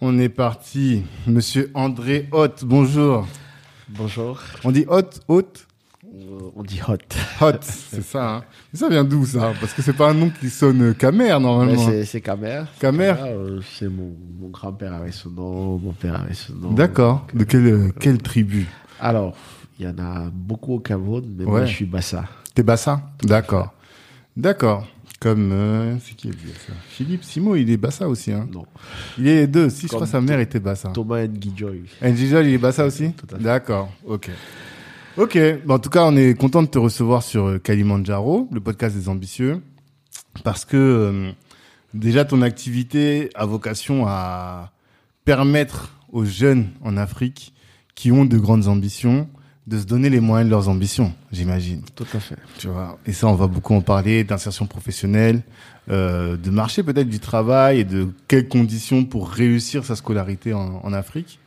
On est parti. Monsieur André Hott, bonjour. Bonjour. On dit Hott, Hott Euh, On dit hot. Hot, c'est ça. Hein. Mais ça vient d'où ça? Parce que c'est pas un nom qui sonne Camer normalement. c'est- c'est Kamer. Kamer. euh, C'est mon, mon grand-père avait ce nom, mon père avait ce nom. D'accord. De quelle, euh, quelle tribu? Alors, il y en a beaucoup au Cameroun, mais Ouais. moi je suis Bassa. T'es Bassa? D'accord. D'accord. Comme euh, c'est qui est dit ça Philippe Simo, il est Bassa aussi. Hein. Non. Il est deux. Si je crois sa mère était Bassa. Thomas Nguijoy. Njijol, il est Bassa aussi Tout à fait. D'accord. Ok. Ok. En tout cas, on est content de te recevoir sur euh, Kalimandjaro, le podcast des ambitieux, parce que euh, déjà ton activité a vocation à permettre aux jeunes en Afrique qui ont de grandes ambitions de se donner les moyens de leurs ambitions, j'imagine. Tout à fait. Tu vois. Et ça, on va beaucoup en parler d'insertion professionnelle, euh, de marché peut-être du travail et de quelles conditions pour réussir sa scolarité en, en Afrique.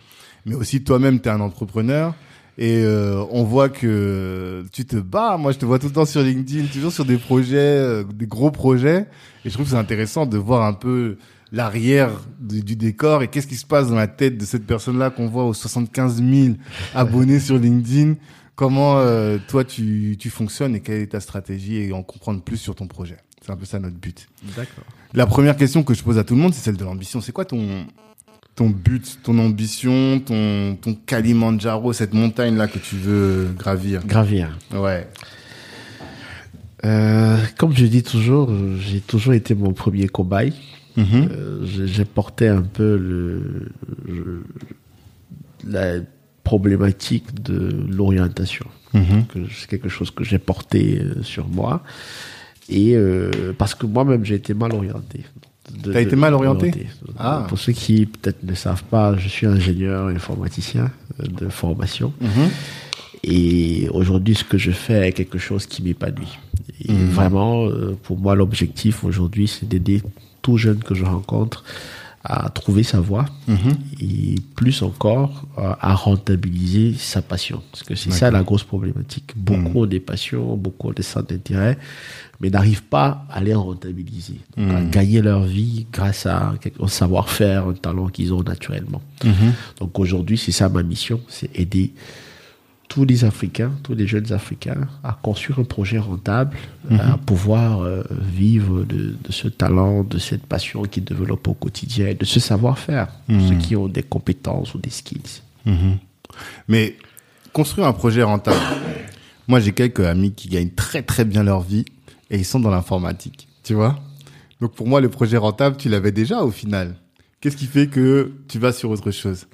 Mais aussi toi-même, tu es un entrepreneur et euh, on voit que tu te bats. Moi, je te vois tout le temps sur LinkedIn, toujours sur des projets, euh, des gros projets. Et je trouve que c'est intéressant de voir un peu l'arrière du, du décor et qu'est-ce qui se passe dans la tête de cette personne-là qu'on voit aux 75 000 abonnés sur LinkedIn? Comment euh, toi tu, tu fonctionnes et quelle est ta stratégie et en comprendre plus sur ton projet? C'est un peu ça notre but. D'accord. La première question que je pose à tout le monde, c'est celle de l'ambition. C'est quoi ton ton but, ton ambition, ton ton Kalimandjaro, cette montagne là que tu veux gravir? Gravir. Ouais. Euh, comme je dis toujours, j'ai toujours été mon premier cobaye. Mhm. Euh, j'ai porté un peu le, le- la problématique de l'orientation. Mhm. que c'est quelque chose que j'ai porté euh, sur moi et euh, parce que moi-même j'ai été mal orienté. T'as été mal orienté? Ah. Ah. Pour ceux qui peut-être ne savent pas, je suis ingénieur informaticien de formation Mhm. et aujourd'hui ce que je fais est quelque chose qui m'épanouit. Et vraiment, pour moi, l'objectif aujourd'hui, c'est d'aider tout jeune que je rencontre à trouver sa voie Mhm. et plus encore euh, à rentabiliser sa passion. Parce que c'est ça la grosse problématique. Beaucoup ont des passions, beaucoup ont des centres d'intérêt, mais n'arrivent pas à les rentabiliser. Donc, à gagner leur vie grâce à au savoir-faire, un talent qu'ils ont naturellement. Donc aujourd'hui, c'est ça ma mission, c'est aider tous les Africains, tous les jeunes Africains à construire un projet rentable, à pouvoir euh, vivre de, de ce talent, de cette passion qu'ils développent au quotidien, et de ce savoir-faire, ceux qui ont des compétences ou des skills. Mhm. Mais construire un projet rentable. Moi, j'ai quelques amis qui gagnent très très bien leur vie et ils sont dans l'informatique. Tu vois? Donc pour moi, le projet rentable, tu l'avais déjà au final. Qu'est-ce qui fait que tu vas sur autre chose?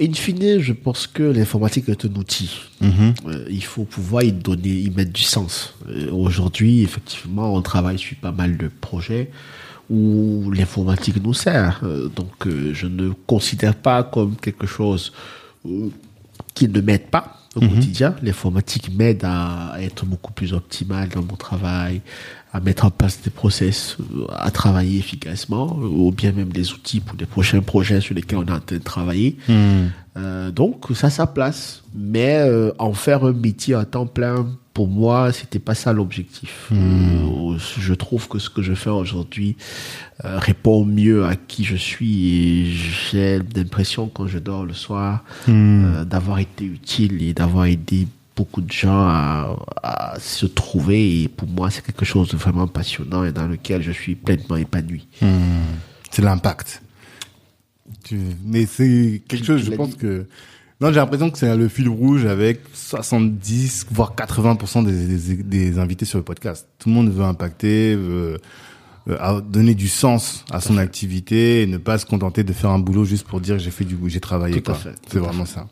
In fine, je pense que l'informatique est un outil. Euh, il faut pouvoir y donner, y mettre du sens. Euh, Aujourd'hui, effectivement, on travaille sur pas mal de projets où l'informatique nous sert. Euh, donc, je ne considère pas comme quelque chose qui ne m'aide pas au quotidien. L'informatique m'aide à être beaucoup plus optimal dans mon travail, à mettre en place des process, euh, à travailler efficacement, ou bien même des outils pour les prochains projets sur lesquels on est en train de travailler. Euh, donc ça a sa place, mais euh, en faire un métier à temps plein, pour moi, c'était pas ça l'objectif. Euh, je trouve que ce que je fais aujourd'hui euh, répond mieux à qui je suis. Et j'ai l'impression quand je dors le soir euh, d'avoir été utile et d'avoir aidé beaucoup de gens à, à se trouver et pour moi c'est quelque chose de vraiment passionnant et dans lequel je suis pleinement épanoui. C'est l'impact. Mais c'est quelque chose, je pense dit. que... Non, j'ai l'impression que c'est le fil rouge avec 70, voire 80% des, des, des invités sur le podcast. Tout le monde veut impacter, veut euh, donner du sens à son activité et ne pas se contenter de faire un boulot juste pour dire j'ai fait du j'ai travaillé. Fait, C'est vraiment ça.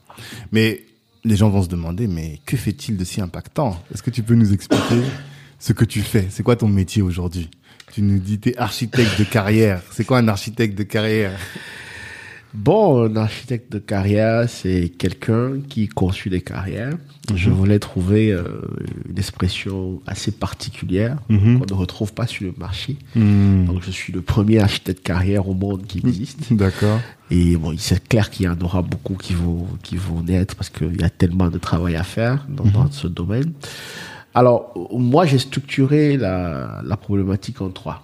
Mais les gens vont se demander, mais que fait-il de si impactant? Est-ce que tu peux nous expliquer ce que tu fais? C'est quoi ton métier aujourd'hui? Tu nous dis t'es architecte de carrière. C'est quoi un architecte de carrière? Bon, un architecte de carrière, c'est quelqu'un qui construit des carrières. Je voulais trouver euh, une expression assez particulière Mhm. qu'on ne retrouve pas sur le marché. Hmm, Donc, je suis le premier architecte de carrière au monde qui existe. D'accord. Et bon, c'est clair qu'il y en aura beaucoup qui vont, qui vont naître parce qu'il y a tellement de travail à faire dans, dans ce domaine. Alors, moi, j'ai structuré la, la problématique en trois.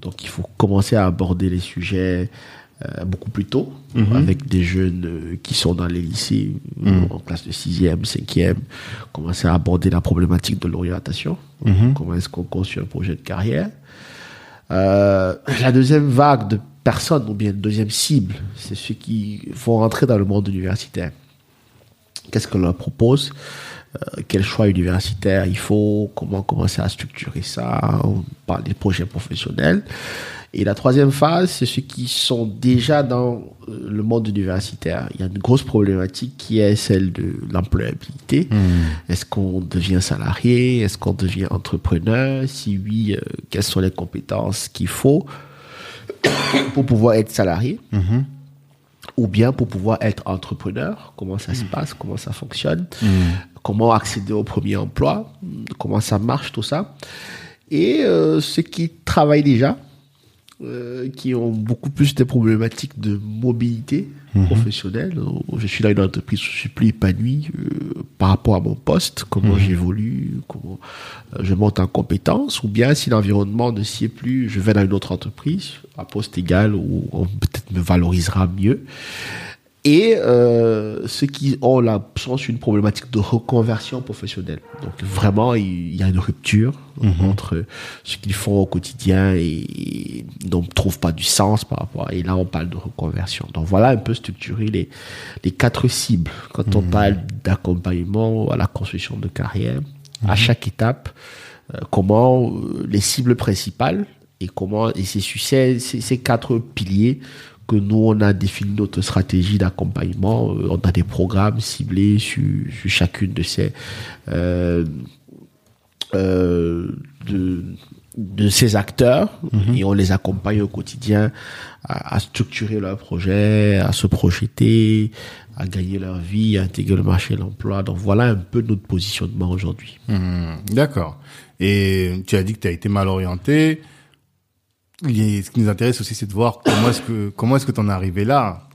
Donc, il faut commencer à aborder les sujets euh, beaucoup plus tôt, avec des jeunes euh, qui sont dans les lycées, euh, en classe de 6e, 5e, commencer à aborder la problématique de l'orientation. Comment est-ce qu'on construit un projet de carrière euh, la deuxième vague de personnes, ou bien deuxième cible, c'est ceux qui vont rentrer dans le monde universitaire. Qu'est-ce qu'on leur propose Euh, Quel choix universitaire il faut Comment commencer à structurer ça On parle des projets professionnels. Et la troisième phase, c'est ceux qui sont déjà dans euh, le monde universitaire. Il y a une grosse problématique qui est celle de l'employabilité. Est-ce qu'on devient salarié? Est-ce qu'on devient entrepreneur? Si oui, euh, quelles sont les compétences qu'il faut pour pouvoir être salarié? Ou bien pour pouvoir être entrepreneur, comment ça se passe, comment ça fonctionne, comment accéder au premier emploi, comment ça marche, tout ça? Et euh, ceux qui travaillent déjà, euh, qui ont beaucoup plus des problématiques de mobilité professionnelle. Euh, Je suis dans une entreprise, je suis plus épanoui euh, par rapport à mon poste, comment j'évolue, comment euh, je monte en compétences, ou bien si l'environnement ne s'y est plus, je vais dans une autre entreprise, à poste égal, où on peut-être me valorisera mieux. Et euh, ceux qui ont la chance une problématique de reconversion professionnelle. Donc vraiment, il y a une rupture entre ce qu'ils font au quotidien et, et ne trouvent pas du sens par rapport. À, et là, on parle de reconversion. Donc voilà un peu structurer les, les quatre cibles quand on parle d'accompagnement à la construction de carrière. À chaque étape, euh, comment euh, les cibles principales et comment et c'est sur ces, ces, ces quatre piliers que nous, on a défini notre stratégie d'accompagnement. Euh, On a des programmes ciblés sur, sur chacune de ces, euh, euh, de, de ces acteurs et on les accompagne au quotidien à, à structurer leur projet, à se projeter, à gagner leur vie, à intégrer le marché de l'emploi. Donc voilà un peu notre positionnement aujourd'hui. Hmm, D'accord. Et tu as dit que tu as été mal orienté. A- Ce qui nous intéresse aussi, c'est de voir comment est-ce que comment est-ce que t'en es arrivé là?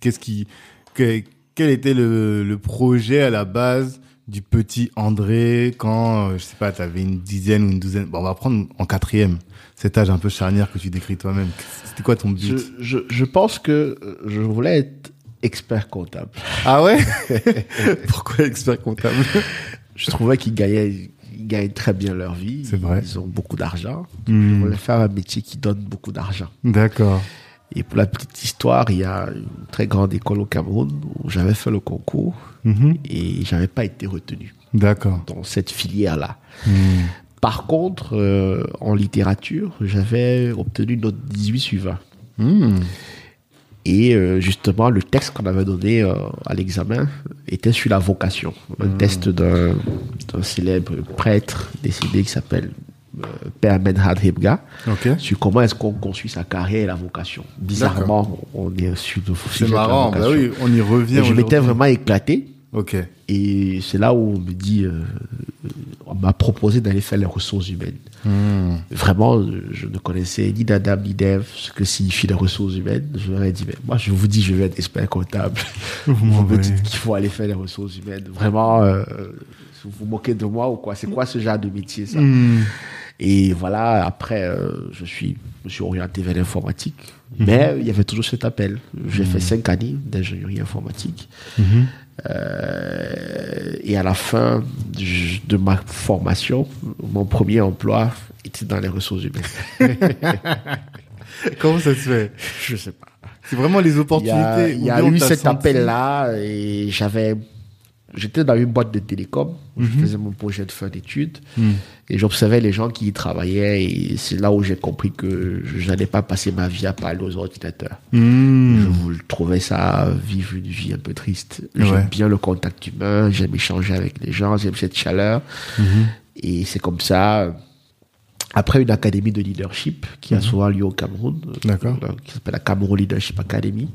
Qu'est-ce qui que- quel était le, le projet à la base du petit André quand euh, je sais pas, t'avais une dizaine ou une douzaine. Bon, on va prendre en quatrième cet âge un peu charnière que tu décris toi-même. C'était quoi ton Je, but? Je, je pense que euh, je voulais être expert comptable. Ah ouais? Pourquoi expert comptable? Je trouvais qu'ils gagnaient, ils gagnent très bien leur vie. C'est vrai. Ils ont beaucoup d'argent. Hmm. Je voulais faire un métier qui donne beaucoup d'argent. D'accord. Et pour la petite histoire, il y a une très grande école au Cameroun où j'avais fait le concours Mhm. et j'avais pas été retenu D'accord. dans cette filière-là. Hmm. Par contre, euh, en littérature, j'avais obtenu note 18 sur 20. Hmm. Et euh, justement, le texte qu'on avait donné euh, à l'examen était sur la vocation. Un test d'un célèbre prêtre décédé qui s'appelle euh, Père Menhad Hebga, sur comment est-ce qu'on construit sa carrière et la vocation. Bizarrement, on est sur le C'est sujet de la marrant. Bah oui, on y revient. Et je m'étais vraiment éclaté. Et c'est là où on me dit, euh, on m'a proposé d'aller faire les ressources humaines. Hmm. Vraiment, je ne connaissais ni d'Adam ni d'Ève ce que signifient les ressources humaines. Je leur ai dit, mais moi, je vous dis, je vais être expert comptable. Vous me dites qu'il faut aller faire les ressources humaines. Vraiment, euh, vous vous moquez de moi ou quoi? C'est quoi ce genre de métier, ça? Hmm. Et voilà, après, euh, je, suis, me suis orienté vers l'informatique. Mais il y avait toujours cet appel. J'ai fait cinq années d'ingénierie informatique. Euh, et à la fin de, ma formation, mon premier emploi était dans les ressources humaines. Comment ça se fait? Je sais pas. C'est vraiment les opportunités. il y a eu cet appel-là et j'avais, j'étais dans une boîte de télécom où Mhm. je faisais mon projet de fin d'études et j'observais les gens qui y travaillaient et c'est là où j'ai compris que je n'allais pas passer ma vie à parler aux ordinateurs. Hmm. Je trouver ça vivre une vie un peu triste. J'aime Ouais. bien le contact humain, j'aime échanger avec les gens, j'aime cette chaleur. Mhm. Et c'est comme ça, après une académie de leadership qui a souvent lieu au Cameroun, euh, D'accord. euh, qui s'appelle la Cameroun Leadership Academy,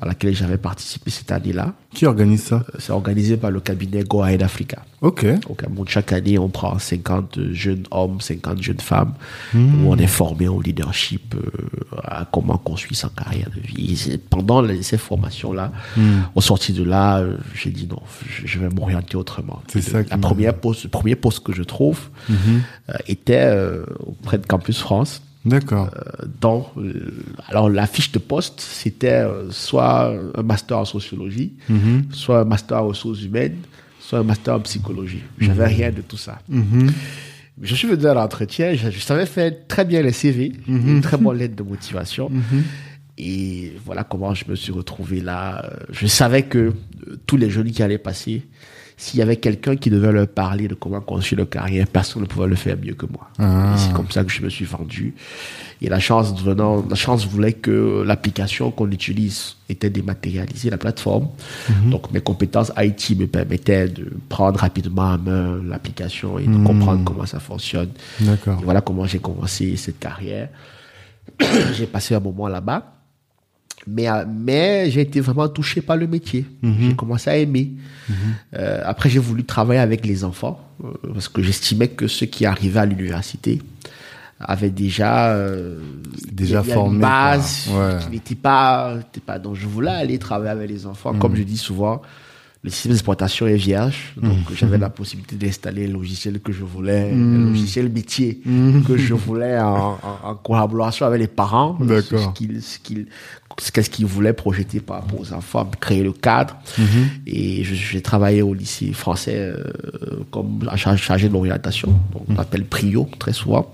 à laquelle j'avais participé cette année-là. Qui organise ça? Euh, C'est organisé par le cabinet Go Ahead Africa. Ok. Au Cameroun, chaque année, on prend 50 jeunes hommes, 50 jeunes femmes, où on est formé au leadership, euh, à comment construire sa carrière de vie. Et pendant les- ces formations-là, au sorti de là, euh, j'ai dit non, je, je vais m'orienter autrement. C'est ça La première poste, le premier poste que je trouve euh, était auprès de Campus France. D'accord. euh, dans euh, alors la fiche de poste c'était euh, soit un master en sociologie soit un master en ressources humaines soit un master en psychologie. J'avais rien de tout ça. Je suis venu à l'entretien je, je savais faire très bien les CV une très bonne lettre de motivation. Et voilà comment je me suis retrouvé là. Je savais que euh, tous les jeunes qui allaient passer s'il y avait quelqu'un qui devait leur parler de comment construire leur carrière, personne ne pouvait le faire mieux que moi. Ah. C'est comme ça que je me suis vendu. Et la chance venant, la chance voulait que l'application qu'on utilise était dématérialisée, la plateforme. Donc mes compétences IT me permettaient de prendre rapidement en main l'application et de comprendre comment ça fonctionne. D'accord. Voilà comment j'ai commencé cette carrière. j'ai passé un moment là-bas. Mais, euh, mais j'ai été vraiment touché par le métier. J'ai commencé à aimer. Euh, après, j'ai voulu travailler avec les enfants euh, parce que j'estimais que ceux qui arrivaient à l'université avaient déjà, euh, déjà formés, une base. Ouais. qui n'était pas, n'était pas. Donc, je voulais aller travailler avec les enfants. Comme je dis souvent, le système d'exploitation est vierge. Donc, j'avais la possibilité d'installer le logiciel que je voulais, le logiciel métier que je voulais en, en- en collaboration avec les parents. Ce qu'ils, ce qu'ils, qu'est-ce qu'ils voulaient projeter par rapport aux enfants, créer le cadre. Et j'ai travaillé au lycée français euh, comme chargé, de l'orientation. On appelle PRIO très souvent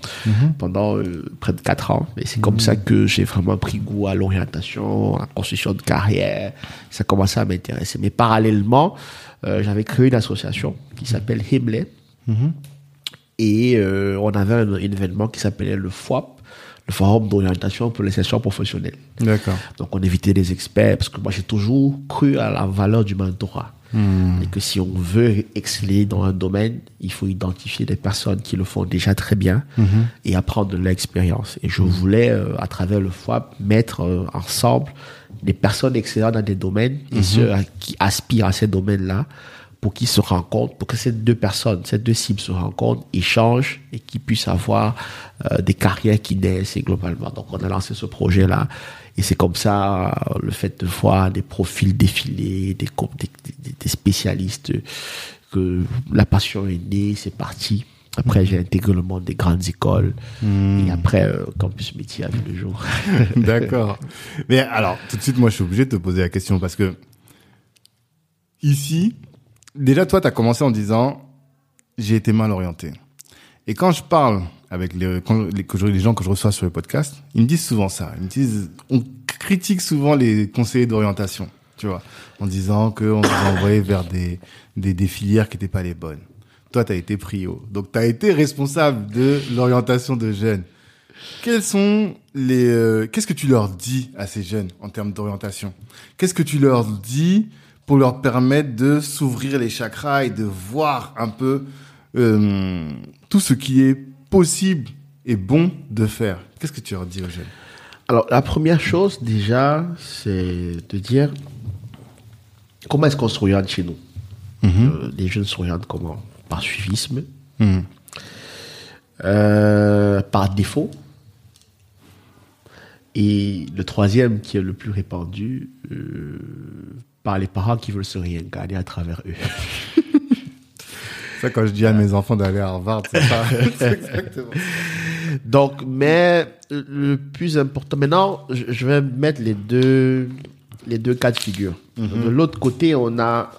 pendant euh, près de quatre ans. Et c'est comme ça que j'ai vraiment pris goût à l'orientation, à la construction de carrière. Ça commençait à m'intéresser. Mais parallèlement, euh, j'avais créé une association qui s'appelle Himley. Et euh, on avait un, un événement qui s'appelait le FOAP, le Forum d'orientation pour les sessions professionnelles. D'accord. Donc on invitait des experts parce que moi j'ai toujours cru à la valeur du mentorat. Et que si on veut exceller dans un domaine, il faut identifier des personnes qui le font déjà très bien et apprendre de leur expérience. Et je voulais, euh, à travers le FOAP, mettre euh, ensemble des personnes excellentes dans des domaines et ceux à- qui aspirent à ces domaines-là pour qu'ils se rencontrent, pour que ces deux personnes, ces deux cibles se rencontrent, échangent et qu'ils puissent avoir euh, des carrières qui naissent et globalement. Donc on a lancé ce projet-là et c'est comme ça euh, le fait de voir des profils défiler, des, des, des- spécialistes, que la passion est née, c'est parti. Après, j'ai intégré le monde des grandes écoles. Et après, euh, Campus Métier a vu le jour. D'accord. Mais alors, tout de suite, moi, je suis obligé de te poser la question parce que ici, déjà, toi, tu as commencé en disant j'ai été mal orienté. Et quand je parle avec les, quand les, les gens que je reçois sur le podcast, ils me disent souvent ça. Ils me disent, on critique souvent les conseillers d'orientation, tu vois, en disant qu'on nous a envoyés vers des, des, des filières qui n'étaient pas les bonnes. Toi, tu as été prio. Donc, tu as été responsable de l'orientation de jeunes. Quels sont les euh, qu'est-ce que tu leur dis à ces jeunes en termes d'orientation? Qu'est-ce que tu leur dis pour leur permettre de s'ouvrir les chakras et de voir un peu euh, tout ce qui est possible et bon de faire? Qu'est-ce que tu leur dis aux jeunes? Alors, la première chose, déjà, c'est de dire comment est-ce qu'on s'oriente chez nous? Euh, Les jeunes s'orientent comment? Par suivisme, Mhm. euh, par défaut. Et le troisième, qui est le plus répandu, euh, par les parents qui veulent se réincarner à travers eux. Ça, quand je dis à mes enfants d'aller à Harvard, c'est ça. C'est exactement. Donc, mais euh, le plus important, maintenant, je vais mettre les deux, les deux cas de figure. De l'autre côté, on a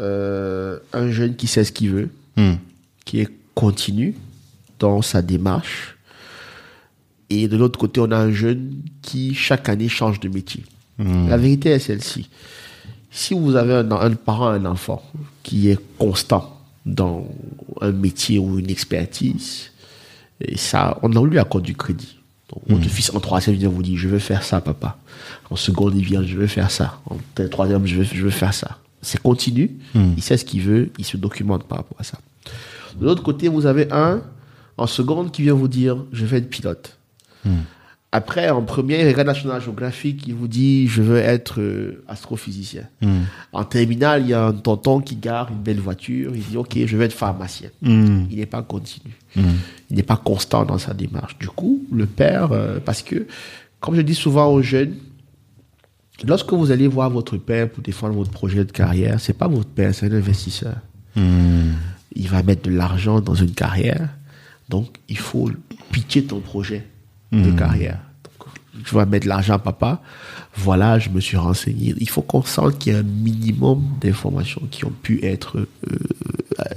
euh, un jeune qui sait ce qu'il veut, Mhm. qui est continu dans sa démarche. Et de l'autre côté, on a un jeune qui, chaque année, change de métier. La vérité est celle-ci. Si vous avez un, un parent, un enfant qui est constant dans un métier ou une expertise, et ça, on a lui accorde du crédit. Donc, votre fils en troisième vient vous dire, je veux faire ça, papa. En seconde, il vient, je veux faire ça. En troisième, je veux, je veux faire ça. C'est continu. Il sait ce qu'il veut. Il se documente par rapport à ça. De l'autre côté, vous avez un En seconde, qui vient vous dire, je vais être pilote. Après, en première, il regarde National Geographic, il vous dit, je veux être euh, astrophysicien. En terminale, il y a un tonton qui gare une belle voiture, il dit, ok, je vais être pharmacien. Hmm. Il n'est pas continu. Il n'est pas constant dans sa démarche. Du coup, le père, euh, parce que, comme je dis souvent aux jeunes, lorsque vous allez voir votre père pour défendre votre projet de carrière, c'est pas votre père, c'est un investisseur. Il va mettre de l'argent dans une carrière, donc il faut pitcher ton projet de carrière. Donc, je vais mettre de l'argent à papa. Voilà, je me suis renseigné. Il faut qu'on sente qu'il y a un minimum d'informations qui ont pu être euh,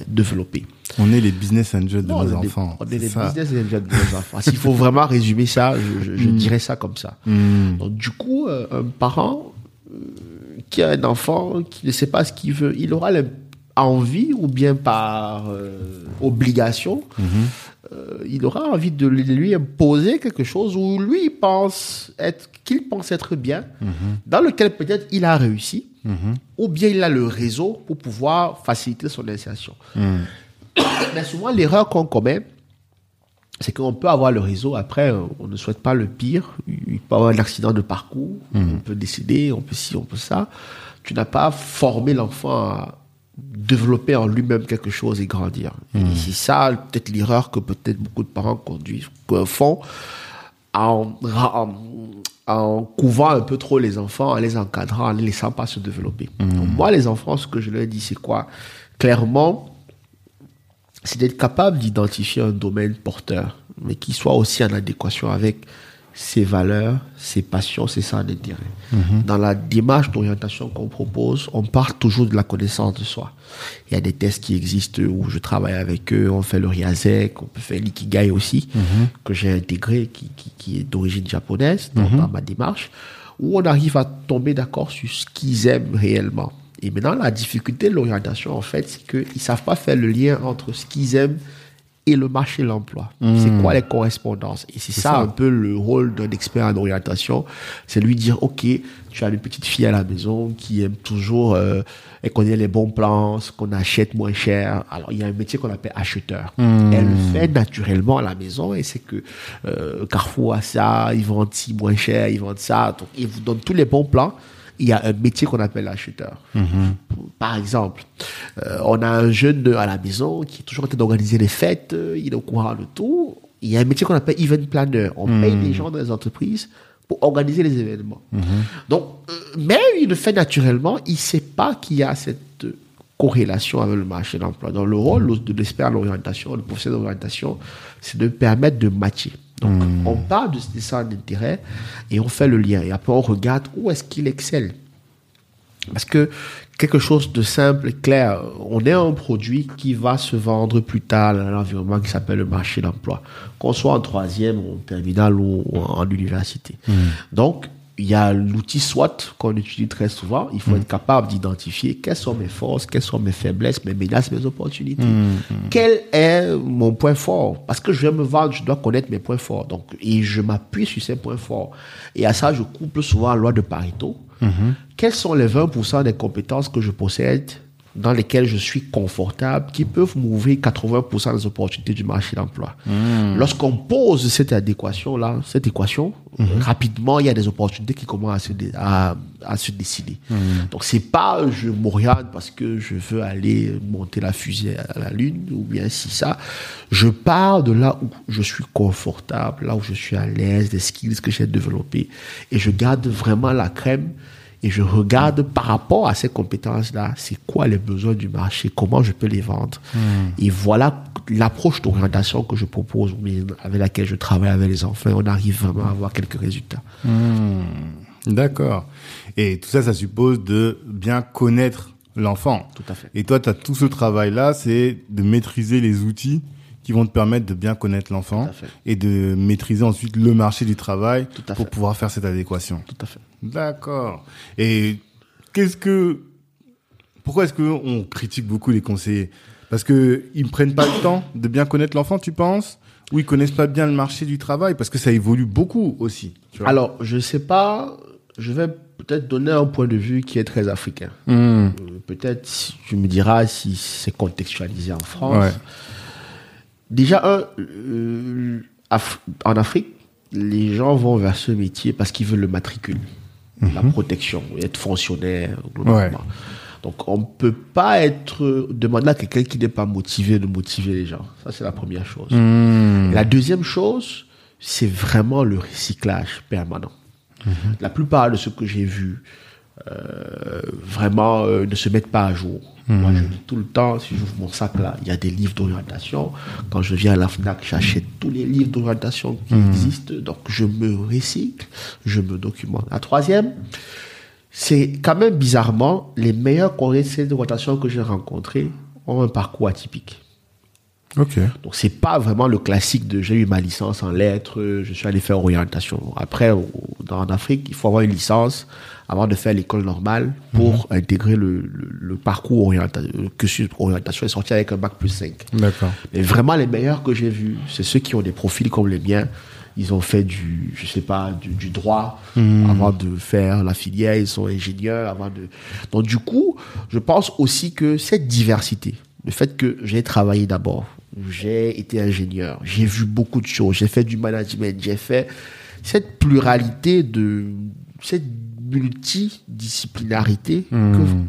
développées. On est les business angels de Non, nos on est des- enfants. On est les ça. business angels de nos enfants. S'il faut vraiment résumer ça, je, je- je dirais ça comme ça. Hmm. Donc, du coup, euh, un parent euh, qui a un enfant qui ne sait pas ce qu'il veut, il aura envie, ou bien par euh, obligation, euh, il aura envie de lui imposer quelque chose où lui il pense être, qu'il pense être bien, dans lequel peut-être il a réussi, ou bien il a le réseau pour pouvoir faciliter son insertion. Mais souvent, l'erreur qu'on commet, c'est qu'on peut avoir le réseau, après, on ne souhaite pas le pire. Il peut y avoir un accident de parcours, on peut décéder, on peut ci, on peut ça. Tu n'as pas formé l'enfant à développer en lui-même quelque chose et grandir. Et c'est ça, peut-être l'erreur que peut-être beaucoup de parents conduisent, font en, en, en couvant un peu trop les enfants, en les encadrant, en ne les laissant pas se développer. Donc, moi, les enfants, ce que je leur dis, c'est quoi? Clairement, c'est d'être capable d'identifier un domaine porteur, mais qui soit aussi en adéquation avec ses valeurs, ses passions, ses centres d'intérêt. Dans la démarche d'orientation qu'on propose, on part toujours de la connaissance de soi. Il y a des tests qui existent où je travaille avec eux, on fait le Ryazek, on peut faire l'ikigai aussi, que j'ai intégré, qui, qui, qui est d'origine japonaise dans, dans ma démarche, où on arrive à tomber d'accord sur ce qu'ils aiment réellement. Et maintenant, la difficulté de l'orientation, en fait, c'est qu'ils ne savent pas faire le lien entre ce qu'ils aiment et le marché de l'emploi. C'est quoi les correspondances? Et c'est ça, ça. un peu le rôle d'un expert en orientation, c'est lui dire, OK, tu as une petite fille à la maison qui aime toujours, euh, elle connaît les bons plans, ce qu'on achète moins cher. Alors, il y a un métier qu'on appelle acheteur. Elle le fait naturellement à la maison et c'est que euh, Carrefour a ça, ils vendent ci moins cher, ils vendent ça. Donc, ils vous donnent tous les bons plans. Il y a un métier qu'on appelle acheteur. Par exemple, euh, on a un jeune à la maison qui est toujours en train d'organiser les fêtes, euh, il est au courant de tout. Il y a un métier qu'on appelle event planner. On paye des gens dans les entreprises pour organiser les événements. Donc, euh, mais il le fait naturellement, il ne sait pas qu'il y a cette corrélation avec le marché de l'emploi. Donc, le rôle de l'expert en orientation, le professionnel d'orientation, c'est de permettre de matcher. Donc, on parle de ce centre d'intérêt et on fait le lien. Et après, on regarde où est-ce qu'il excelle. Parce que quelque chose de simple et clair, on est un produit qui va se vendre plus tard dans l'environnement qui s'appelle le marché de l'emploi, qu'on soit en troisième ou en terminale ou en université. Donc, il y a l'outil SWOT qu'on utilise très souvent. Il faut être capable d'identifier quelles sont mes forces, quelles sont mes faiblesses, mes menaces, mes opportunités. Quel est mon point fort? Parce que je vais me vendre, je dois connaître mes points forts. Donc, et je m'appuie sur ces points forts. Et à ça, je couple souvent la loi de Pareto. Quelles sont les 20% des compétences que je possède dans lesquelles je suis confortable, qui peuvent m'ouvrir 80% des opportunités du marché de l'emploi. Lorsqu'on pose cette adéquation-là, cette équation, rapidement, il y a des opportunités qui commencent à se, dé- à, à se décider. Donc, c'est pas je m'oriente parce que je veux aller monter la fusée à la Lune, ou bien si ça. Je pars de là où je suis confortable, là où je suis à l'aise, des skills que j'ai développés, et je garde vraiment la crème et je regarde par rapport à ces compétences-là, c'est quoi les besoins du marché, comment je peux les vendre. Et voilà l'approche d'orientation que je propose, avec laquelle je travaille avec les enfants. On arrive vraiment à avoir quelques résultats. D'accord. Et tout ça, ça suppose de bien connaître l'enfant. Tout à fait. Et toi, tu as tout ce travail-là, c'est de maîtriser les outils qui vont te permettre de bien connaître l'enfant et de maîtriser ensuite le marché du travail Tout à pour fait. pouvoir faire cette adéquation. Tout à fait. D'accord. Et qu'est-ce que, pourquoi est-ce que on critique beaucoup les conseillers? Parce que ils ne prennent pas le temps de bien connaître l'enfant, tu penses? Ou ils connaissent pas bien le marché du travail Parce que ça évolue beaucoup aussi. tu vois? Alors, je sais pas, je vais peut-être donner un point de vue qui est très africain. Hmm. Euh, Peut-être, tu me diras si c'est contextualisé en France. Ouais. Déjà, un, euh, Af- en Afrique, les gens vont vers ce métier parce qu'ils veulent le matricule, la protection, être fonctionnaire, globalement. Donc, on ne peut pas être demander à quelqu'un qui n'est pas motivé de motiver les gens. Ça, c'est la première chose. Et La deuxième chose, c'est vraiment le recyclage permanent. La plupart de ceux que j'ai vus, euh, vraiment euh, ne se mettent pas à jour. Moi, je dis tout le temps, si j'ouvre mon sac là, il y a des livres d'orientation. Quand je viens à la FNAC, j'achète tous les livres d'orientation qui existent. Donc, je me recycle, je me documente. La troisième, c'est quand même bizarrement, les meilleurs conseillers d'orientation que j'ai rencontrés ont un parcours atypique. Ok. Donc c'est pas vraiment le classique de j'ai eu ma licence en lettres, je suis allé faire orientation. Après, en Afrique, il faut avoir une licence avant de faire l'école normale pour intégrer le, le, le parcours orientation, le cursus orientation et sortir avec un bac plus 5. D'accord. Mais vraiment, les meilleurs que j'ai vus, c'est ceux qui ont des profils comme les miens. Ils ont fait du, je sais pas, du, du droit avant de faire la filière. Ils sont ingénieurs avant de. Donc du coup, je pense aussi que cette diversité, le fait que j'ai travaillé d'abord, j'ai été ingénieur, j'ai vu beaucoup de choses, j'ai fait du management, j'ai fait cette pluralité de cette multidisciplinarité que,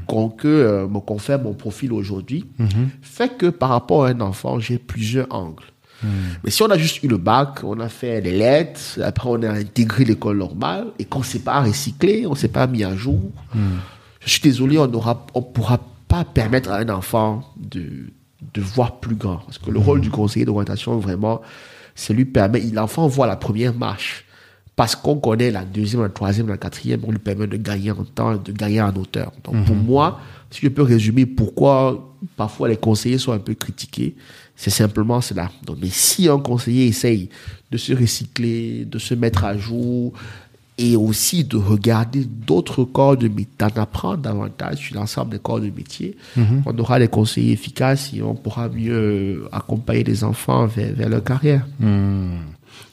qu'on- que euh, me confère mon profil aujourd'hui. Fait que par rapport à un enfant, j'ai plusieurs angles. Mais si on a juste eu le bac, on a fait les lettres, après on a intégré l'école normale et qu'on ne s'est pas recyclé, on ne s'est pas mis à jour, je suis désolé, on ne on pourra pas permettre à un enfant de, de voir plus grand. Parce que le rôle du conseiller d'orientation, vraiment, c'est lui permettre, l'enfant voit la première marche. Parce qu'on connaît la deuxième, la troisième, la quatrième, on lui permet de gagner en temps, de gagner en hauteur. Donc pour moi, si je peux résumer pourquoi parfois les conseillers sont un peu critiqués, c'est simplement cela. Donc, mais si un conseiller essaye de se recycler, de se mettre à jour, et aussi de regarder d'autres corps de métier, d'en apprendre davantage sur l'ensemble des corps de métier, on aura des conseillers efficaces et on pourra mieux euh, accompagner les enfants vers, vers leur carrière.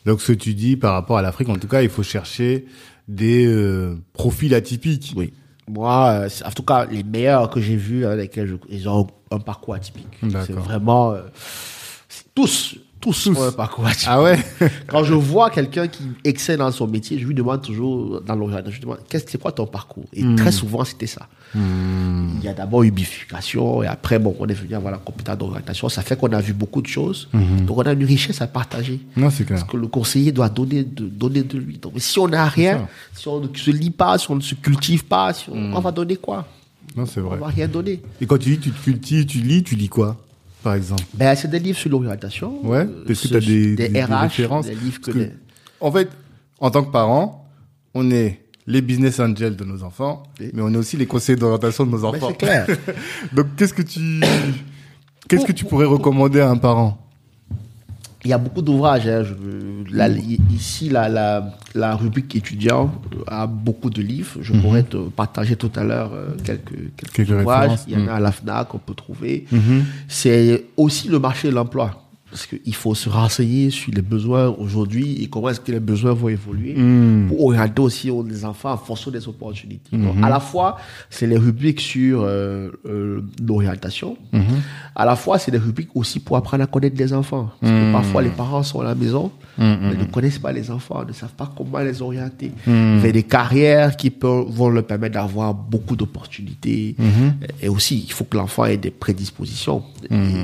Donc ce que tu dis par rapport à l'Afrique, en tout cas, il faut chercher des euh, profils atypiques. Oui. Moi, euh, en tout cas, les meilleurs que j'ai vus, avec lesquels je- ils ont un parcours atypique. C'est vraiment euh, tous, tous, parcours atypique. Ah ouais? Quand je vois quelqu'un qui excelle dans son métier, je lui demande toujours dans l'orientation, je lui demande qu'est-ce que c'est quoi ton parcours? Et très souvent c'était ça. Il y a d'abord une bifurcation et après bon, on est venu avoir la compétence d'orientation. Ça fait qu'on a vu beaucoup de choses. Donc on a une richesse à partager. Non, c'est clair. Parce que le conseiller doit donner de, donner de lui. Donc si on n'a rien, si on ne se lit pas, si on ne se cultive pas, si on, on va donner quoi? Non, c'est On vrai. va rien donner. Et quand tu dis tu te cultives, tu lis, tu lis quoi, par exemple? Ben, c'est des livres sur l'orientation. Ouais. Euh, Est-ce que tu as des, des RH, références des livres que, Parce que, les- En fait, en tant que parents, on est les business angels de nos enfants, mais on est aussi les conseillers d'orientation de nos Ben, enfants. c'est clair. Donc, qu'est-ce que tu, qu'est-ce que tu pourrais recommander à un parent? Il y a beaucoup d'ouvrages. hein. La- i- ici, la, la, la rubrique étudiant a beaucoup de livres. Je pourrais te partager tout à l'heure euh, quelques, quelques, Quelques ouvrages. références. Il y en Mm. a à la FNAC qu'on peut trouver. C'est aussi le marché de l'emploi. Parce qu'il faut se renseigner sur les besoins aujourd'hui et comment est-ce que les besoins vont évoluer pour orienter aussi les enfants en fonction des opportunités. Donc, à la fois, c'est les rubriques sur euh, euh, l'orientation. À la fois, c'est des rubriques aussi pour apprendre à connaître les enfants. Parce que parfois, les parents sont à la maison, mais ne connaissent pas les enfants, ne savent pas comment les orienter vers des carrières qui peuvent, vont leur permettre d'avoir beaucoup d'opportunités. Et aussi, il faut que l'enfant ait des prédispositions.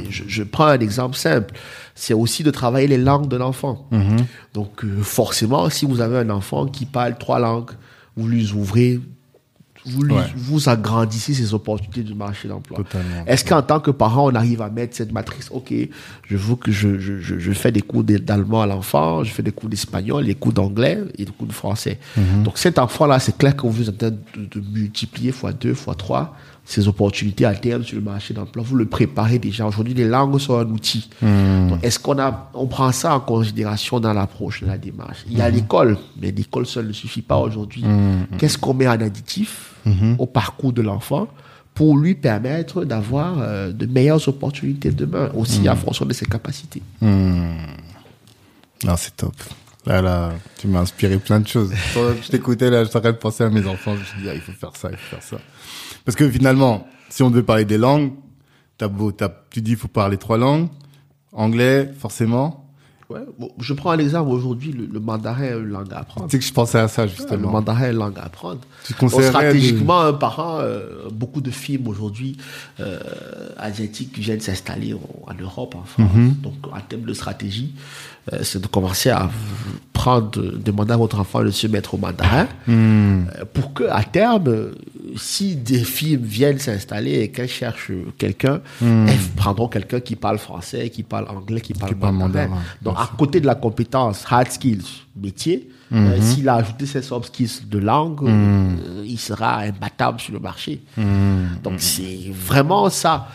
Je prends un exemple simple. C'est aussi de travailler les langues de l'enfant. Donc, euh, forcément, si vous avez un enfant qui parle trois langues, vous lui ouvrez vous, lui- Ouais. vous agrandissez ses opportunités du marché de l'emploi. Totalement. Est-ce qu'en tant que parent, on arrive à mettre cette matrice Ok, je veux que je, je, je, je fais des cours d'allemand à l'enfant, je fais des cours d'espagnol, des cours d'anglais et des cours de français. Donc cet enfant-là, c'est clair que vous êtes en train de, de multiplier fois deux, fois trois ses opportunités à terme sur le marché d'emploi. Vous le préparez déjà. Aujourd'hui, les langues sont un outil. Donc, Est-ce qu'on a, on prend ça en considération dans l'approche de la démarche? Il y a l'école, mais l'école seule ne suffit pas aujourd'hui. Qu'est-ce qu'on met en additif au parcours de l'enfant pour lui permettre d'avoir euh, de meilleures opportunités demain, aussi en fonction de ses capacités? Non, c'est top. Là, là, tu m'as inspiré plein de choses. Je t'écoutais, là, je t'arrête de penser à mes enfants. Je me dit, ah, il faut faire ça, il faut faire ça. Parce que finalement, si on devait parler des langues, t'as beau, t'as, tu dis, il faut parler trois langues. Anglais, forcément. Ouais. Bon, je prends un exemple aujourd'hui, le, le mandarin est une langue à apprendre. Tu sais que je pensais à ça, Le justement. mandarin est une langue à apprendre. Tu conseillerais stratégiquement, un parent, euh, beaucoup de films aujourd'hui euh, asiatiques viennent s'installer en, en Europe, en France. Mhm. Donc, en termes de stratégie, euh, c'est de commencer à prendre, demander à votre enfant de se mettre au mandarin Hmm. euh, pour que à terme, si des filles viennent s'installer et qu'elles cherchent quelqu'un, elles prendront quelqu'un qui parle français, qui parle anglais, qui parle Hmm. parle mandarin. mandarin, Donc, à côté de la compétence hard skills, métier, euh, Mhm. s'il a ajouté ses soft skills de langue, euh, il sera imbattable sur le marché. Hmm. Donc, c'est vraiment ça.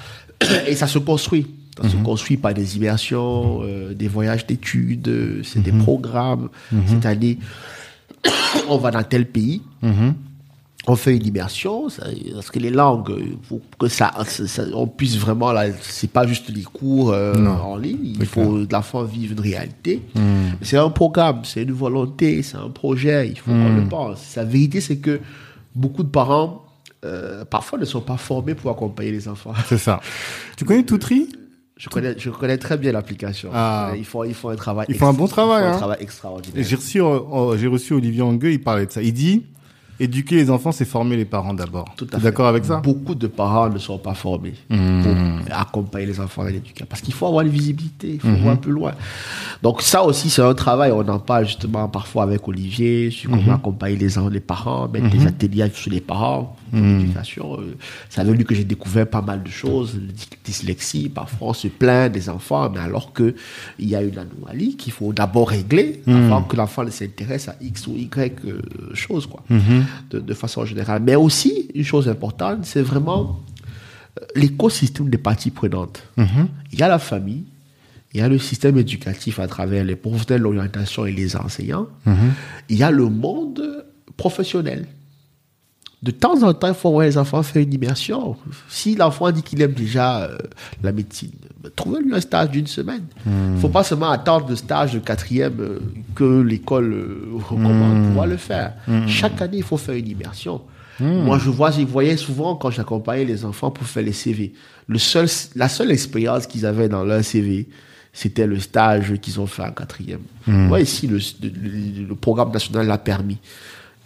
Et ça se construit. Ça se construit par des immersions, euh, des voyages d'études, c'est des programmes. Cette année, on va dans tel pays. On fait une immersion, ça- parce que les langues, euh, pour que ça, on puisse vraiment, là, c'est pas juste des cours euh, en ligne, il faut que l'enfant vive une réalité. Hmm. C'est un programme, c'est une volonté, c'est un projet, il faut qu'on Hmm. le pense. La vérité, c'est que beaucoup de parents, euh, parfois, ne sont pas formés pour accompagner les enfants. C'est ça. Tu connais Toutri? Je connais, je connais très bien l'application. Ah. Il faut, il faut un travail. Ils font un bon travail, Il faut hein. un travail extraordinaire. J'ai reçu, euh, euh, j'ai reçu Olivier Angueux, il parlait de ça. Il dit, éduquer les enfants, c'est former les parents d'abord. Tout à fait. d'accord avec ça? Beaucoup de parents ne sont pas formés Hmm. pour accompagner les enfants dans l'éducation. Parce qu'il faut avoir une visibilité, il faut Hmm. voir plus loin. Donc ça aussi, c'est un travail. On en parle justement parfois avec Olivier sur Hmm. comment accompagner les, les parents, mettre des ateliers sur les parents Hmm. Euh, C'est avec lui que j'ai découvert pas mal de choses. Dyslexie, parfois on se plaint des enfants, mais alors que il y a une anomalie qu'il faut d'abord régler Hmm. avant que l'enfant ne s'intéresse à X ou Y euh, choses, quoi. Hmm. De, de façon générale. Mais aussi, une chose importante, c'est vraiment euh, l'écosystème des parties prenantes. Il y a la famille, il y a le système éducatif à travers les professionnels l'orientation et les enseignants, il y a le monde professionnel. De temps en temps, il faut voir les enfants faire une immersion. Si l'enfant dit qu'il aime déjà euh, la médecine, ben, trouvez-lui un stage d'une semaine. Il ne faut pas seulement attendre le stage de quatrième euh, que l'école euh, recommande pour pouvoir le faire. Chaque année, il faut faire une immersion. Moi, je vois, je voyais souvent quand j'accompagnais les enfants pour faire les CV. Le seul, la seule expérience qu'ils avaient dans leur CV, c'était le stage qu'ils ont fait en quatrième. Moi, ici, le, le- le programme national l'a permis.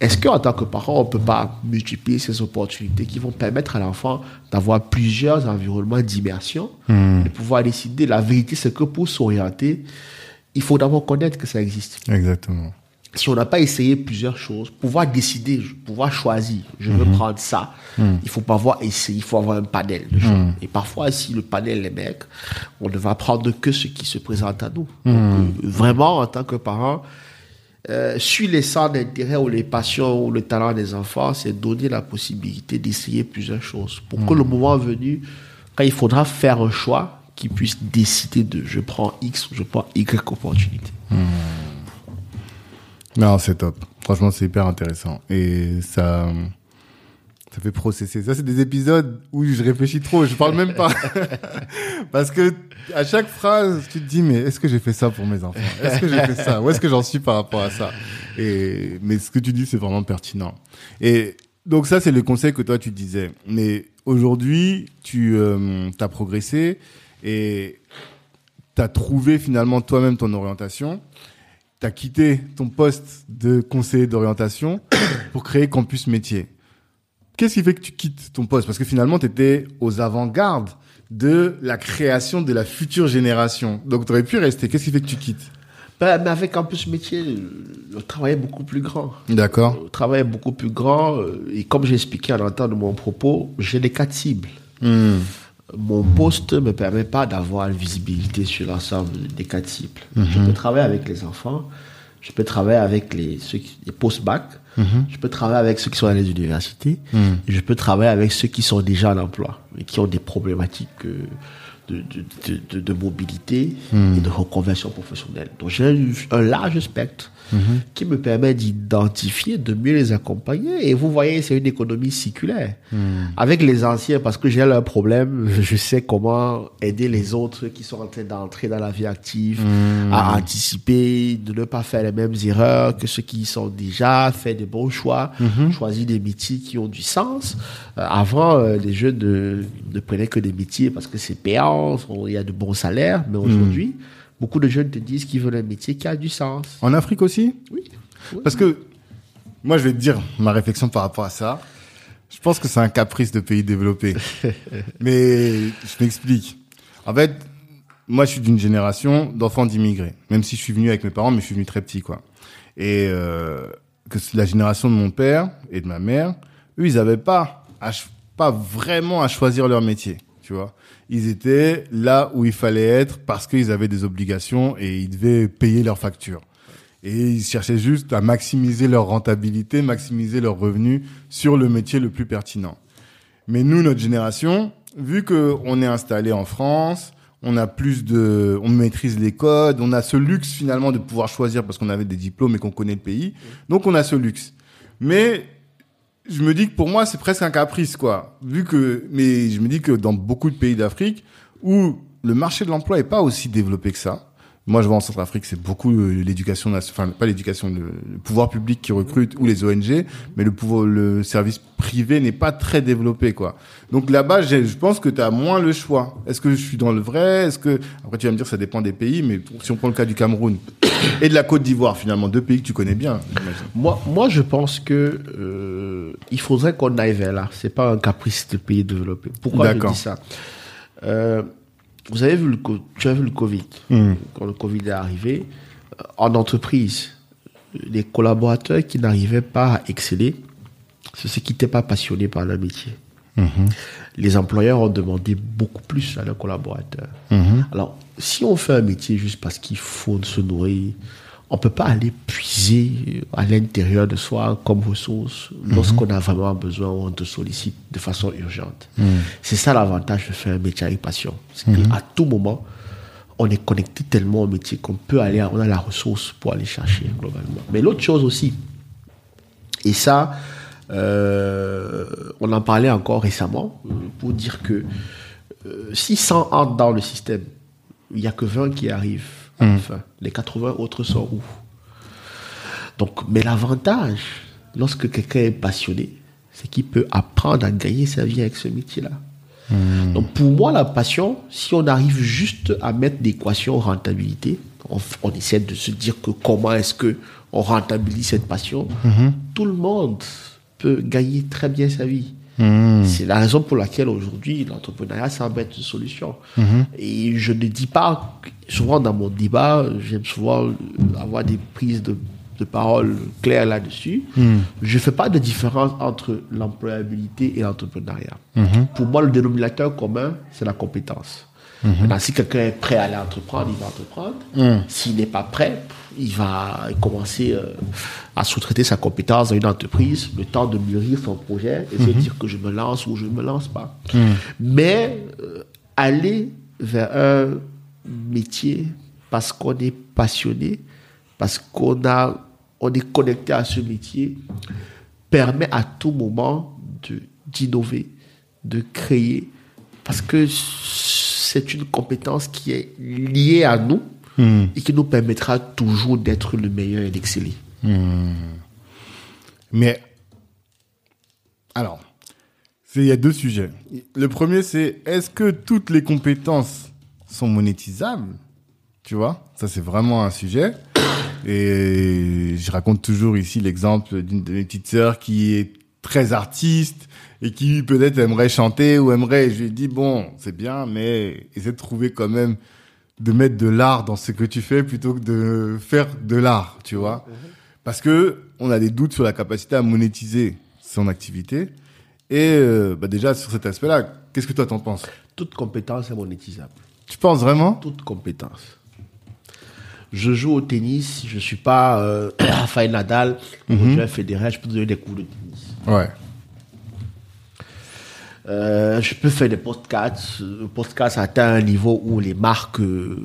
Est-ce qu'en tant que parent, on ne peut pas multiplier ces opportunités qui vont permettre à l'enfant d'avoir plusieurs environnements d'immersion et pouvoir décider La vérité, c'est que pour s'orienter, il faut d'abord connaître que ça existe. Exactement. Si on n'a pas essayé plusieurs choses, pouvoir décider, pouvoir choisir, je veux prendre ça, il faut pas avoir essayé, il faut avoir un panel de choses. Et parfois, si le panel est mec, on ne va prendre que ce qui se présente à nous. Donc, euh, vraiment, en tant que parent, euh, sur les centres d'intérêt ou les passions ou le talent des enfants, c'est donner la possibilité d'essayer plusieurs choses pour que le moment venu, quand il faudra faire un choix, qu'ils puissent décider de je prends X ou je prends Y opportunité. Non, c'est top. Franchement, c'est hyper intéressant. Et ça, ça fait processer. Ça, c'est des épisodes où je réfléchis trop. Je parle même pas. Parce que à chaque phrase, tu te dis, mais est-ce que j'ai fait ça pour mes enfants? Est-ce que j'ai fait ça? Où est-ce que j'en suis par rapport à ça? Et, mais ce que tu dis, c'est vraiment pertinent. Et donc ça, c'est le conseil que toi, tu disais. Mais aujourd'hui, tu euh, as progressé et tu as trouvé finalement toi-même ton orientation tu as quitté ton poste de conseiller d'orientation pour créer Campus Métier. Qu'est-ce qui fait que tu quittes ton poste? Parce que finalement, tu étais aux avant-gardes de la création de la future génération. Donc, tu aurais pu rester. Qu'est-ce qui fait que tu quittes? Ben, mais avec Campus Métier, le, travail est beaucoup plus grand. D'accord. Le travail est beaucoup plus grand. euh, Et comme j'ai expliqué à l'entente de mon propos, j'ai les quatre cibles. Hmm. Mon poste ne me permet pas d'avoir une visibilité sur l'ensemble des quatre cibles. Je peux travailler avec les enfants, je peux travailler avec les, ceux qui, les post-bac, je peux travailler avec ceux qui sont dans les universités, et je peux travailler avec ceux qui sont déjà en emploi et qui ont des problématiques euh, de, de, de, de- de mobilité et de reconversion professionnelle. Donc j'ai un large spectre qui me permet d'identifier, de mieux les accompagner. Et vous voyez, c'est une économie circulaire. Avec les anciens, parce que j'ai leur problème, je sais comment aider les autres qui sont en train d'entrer dans la vie active, à anticiper, de ne pas faire les mêmes erreurs que ceux qui sont déjà, fait des bons choix, choisir des métiers qui ont du sens. Euh, avant, euh, les jeunes ne, ne prenaient que des métiers parce que c'est payant, il y a de bons salaires, mais aujourd'hui, beaucoup de jeunes te disent qu'ils veulent un métier qui a du sens. En Afrique aussi Oui. Parce que moi, je vais te dire ma réflexion par rapport à ça. Je pense que c'est un caprice de pays développés. Mais je m'explique. En fait, moi, je suis d'une génération d'enfants d'immigrés. Même si je suis venu avec mes parents, mais je suis venu très petit, quoi. Et euh, que la génération de mon père et de ma mère, eux, ils avaient pas, à, pas vraiment à choisir leur métier, tu vois. Ils étaient là où il fallait être parce qu'ils avaient des obligations et ils devaient payer leurs factures. Et ils cherchaient juste à maximiser leur rentabilité, maximiser leurs revenus sur le métier le plus pertinent. Mais nous, notre génération, vu que on est installé en France, on a plus de, on maîtrise les codes, on a ce luxe finalement de pouvoir choisir parce qu'on avait des diplômes et qu'on connaît le pays. Donc on a ce luxe. Mais je me dis que pour moi c'est presque un caprice quoi. Vu que, mais je me dis que dans beaucoup de pays d'Afrique où le marché de l'emploi est pas aussi développé que ça, moi, je vois en Centrafrique, c'est beaucoup euh, l'éducation, enfin pas l'éducation, le, pouvoir public qui recrute ou les ONG, mais le pouvoir, le service privé n'est pas très développé, quoi. Donc là-bas, je pense que tu as moins le choix. Est-ce que je suis dans le vrai? Est-ce que après tu vas me dire ça dépend des pays, mais si on prend le cas du Cameroun et de la Côte d'Ivoire, finalement, deux pays que tu connais bien. Moi, moi, je pense que euh, il faudrait qu'on aille vers là. C'est pas un caprice de pays développés. Pourquoi je dis ça? Euh, vous avez vu le, tu as vu le Covid? Hmm. Quand le Covid est arrivé, euh, en entreprise, les collaborateurs qui n'arrivaient pas à exceller, c'est ceux qui n'étaient pas passionnés par leur métier. Mhm. Les employeurs ont demandé beaucoup plus à leurs collaborateurs. Mhm. Alors, si on fait un métier juste parce qu'il faut se nourrir, on peut pas aller puiser à l'intérieur de soi comme ressource lorsqu'on a vraiment besoin ou on te sollicite de façon urgente. C'est ça l'avantage de faire un métier avec passion. C'est qu'à tout moment, on est connecté tellement au métier qu'on peut aller, on a la ressource pour aller chercher globalement. Mais l'autre chose aussi, et ça, euh, on en parlait encore récemment, euh, pour dire que euh, si 100 entrent dans le système, il n'y a que 20 qui arrivent à la fin. Les 80 autres sont où? Donc, mais l'avantage, lorsque quelqu'un est passionné, c'est qu'il peut apprendre à gagner sa vie avec ce métier-là. Donc pour moi, la passion, si on arrive juste à mettre l'équation rentabilité, on, on essaie de se dire que comment est-ce que on rentabilise cette passion, tout le monde peut gagner très bien sa vie. C'est la raison pour laquelle aujourd'hui l'entrepreneuriat semble être une solution. Et je ne dis pas, souvent dans mon débat, j'aime souvent avoir des prises de, de parole claires là-dessus. Je ne fais pas de différence entre l'employabilité et l'entrepreneuriat. Pour moi, le dénominateur commun, c'est la compétence. Maintenant, si quelqu'un est prêt à aller entreprendre, il va entreprendre. S'il n'est pas prêt, il va commencer euh, à sous-traiter sa compétence dans une entreprise, le temps de mûrir son projet et se dire que je me lance ou je ne me lance pas. Mais euh, aller vers un métier parce qu'on est passionné, parce qu'on a, on est connecté à ce métier, permet à tout moment de d'innover, de créer, parce que c'est une compétence qui est liée à nous et qui nous permettra toujours d'être le meilleur et d'exceller. Mais, alors, il y a deux sujets. Le premier, c'est est-ce que toutes les compétences sont monétisables? Tu vois, ça c'est vraiment un sujet. Et je raconte toujours ici l'exemple d'une de mes petites sœurs qui est très artiste et qui peut-être aimerait chanter ou aimerait. Je lui ai dit bon, c'est bien, mais essaie de trouver quand même de mettre de l'art dans ce que tu fais plutôt que de faire de l'art, tu vois. Parce que on a des doutes sur la capacité à monétiser son activité. Et euh, bah déjà sur cet aspect-là, qu'est-ce que toi t'en penses? Toute compétence est monétisable. Tu penses vraiment? Toute compétence. Je joue au tennis, je suis pas euh, Rafael Nadal, Roger Federer, je peux te donner des cours de tennis. Ouais. Euh, je peux faire des podcasts. Le podcast atteint un niveau où les marques euh,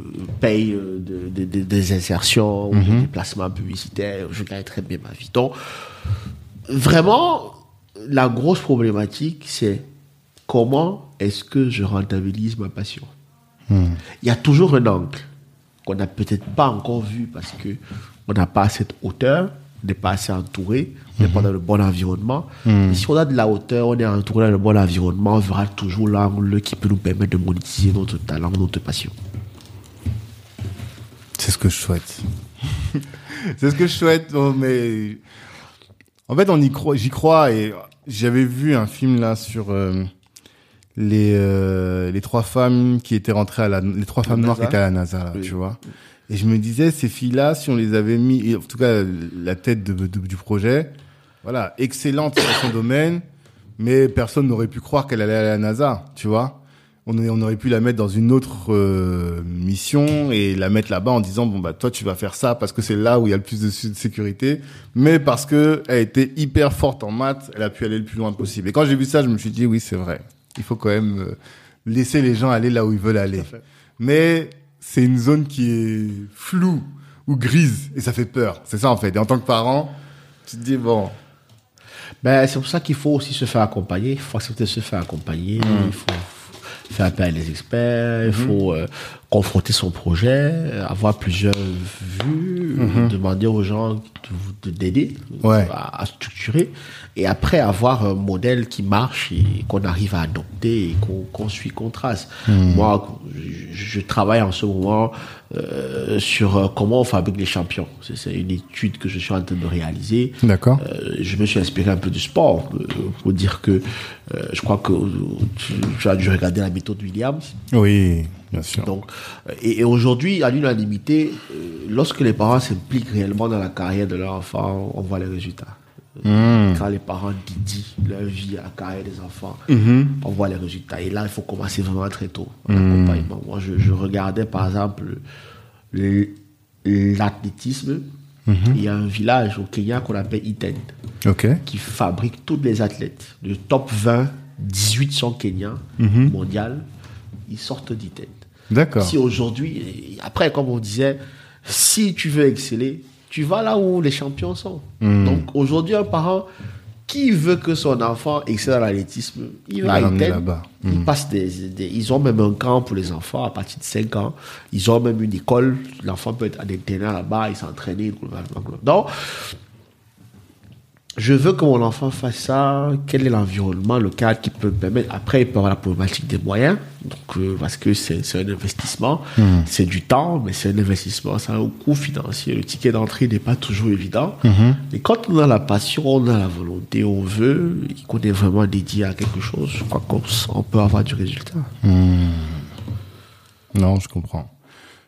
payent euh, de- de- de- des insertions ou des déplacements publicitaires. Je gagne très bien ma vie. Donc, vraiment, la grosse problématique, c'est comment est-ce que je rentabilise ma passion? Il y a toujours un angle qu'on n'a peut-être pas encore vu parce que on n'a pas cette hauteur, n'est pas assez entouré, on n'est pas dans le bon environnement. Mais si on a de la hauteur, on est entouré dans le bon environnement, on verra toujours l'angle qui peut nous permettre de monétiser notre talent, notre passion. C'est ce que je souhaite. c'est ce que je souhaite, bon, mais en fait, on y croit, j'y crois et j'avais vu un film là sur euh, les euh, les trois femmes qui étaient rentrées à la les trois femmes noires qui NASA. étaient à la NASA, là, Oui. tu vois. Et je me disais ces filles-là, si on les avait mis, en tout cas la tête de, de- du projet, voilà, excellente dans son domaine, mais personne n'aurait pu croire qu'elle allait à la NASA, tu vois. On, aurait- on aurait pu la mettre dans une autre euh, mission et la mettre là-bas en disant bon bah toi tu vas faire ça parce que c'est là où il y a le plus de sécurité, mais parce que elle était hyper forte en maths, elle a pu aller le plus loin possible. Et quand j'ai vu ça, je me suis dit oui c'est vrai, il faut quand même euh, laisser les gens aller là où ils veulent aller. Mais c'est une zone qui est floue ou grise et ça fait peur. C'est ça en fait. Et en tant que parent, tu te dis bon. Ben, c'est pour ça qu'il faut aussi se faire accompagner. Il faut accepter de se faire accompagner. Il faut faire appel à des experts. Il faut euh, confronter son projet, euh, avoir plusieurs vues, euh, demander aux gens de vous- de- d'aider Ouais. à, à structurer. Et après, avoir un modèle qui marche et qu'on arrive à adopter et qu'on suit, qu'on trace. Moi, je, je travaille en ce moment euh, sur euh, comment on fabrique les champions. C'est une étude que je suis en train de réaliser. D'accord. Euh, je me suis inspiré un peu du sport pour dire que euh, je crois que tu, tu as dû regarder la méthode Williams. Oui, bien sûr. Donc, et, et aujourd'hui, à l'unanimité, lorsque les parents s'impliquent réellement dans la carrière de leur enfant, on voit les résultats. Hmm. Quand les parents dédient leur vie à la carrière des enfants, Mhm. on voit les résultats. Et là, il faut commencer vraiment très tôt. en accompagnement. Moi, je, je regardais par exemple le- l'athlétisme. Il y a un village au Kenya qu'on appelle Iten qui fabrique tous les athlètes. Le top 20, 18 sont kenyans, Mhm. mondial. Ils sortent d'Iten. D'accord. Si aujourd'hui, après, comme on disait, si tu veux exceller, tu vas là où les champions sont. Mhm. Donc aujourd'hui, un parent qui veut que son enfant excelle dans l'athlétisme, il va à là-bas. Ils passent des, des- ils ont même un camp pour les enfants à partir de 5 ans. Ils ont même une école. L'enfant peut être à là-bas, il s'entraîne. Donc, je veux que mon enfant fasse ça. Quel est l'environnement, le cadre qui peut me permettre? Après, il peut avoir la problématique des moyens. Donc, euh, parce que c'est un investissement. C'est du temps, mais c'est un investissement. Ça a un coût financier. Le ticket d'entrée n'est pas toujours évident. Et quand on a la passion, on a la volonté, on veut, et qu'on est vraiment dédié à quelque chose, je crois qu'on peut avoir du résultat. Non, je comprends.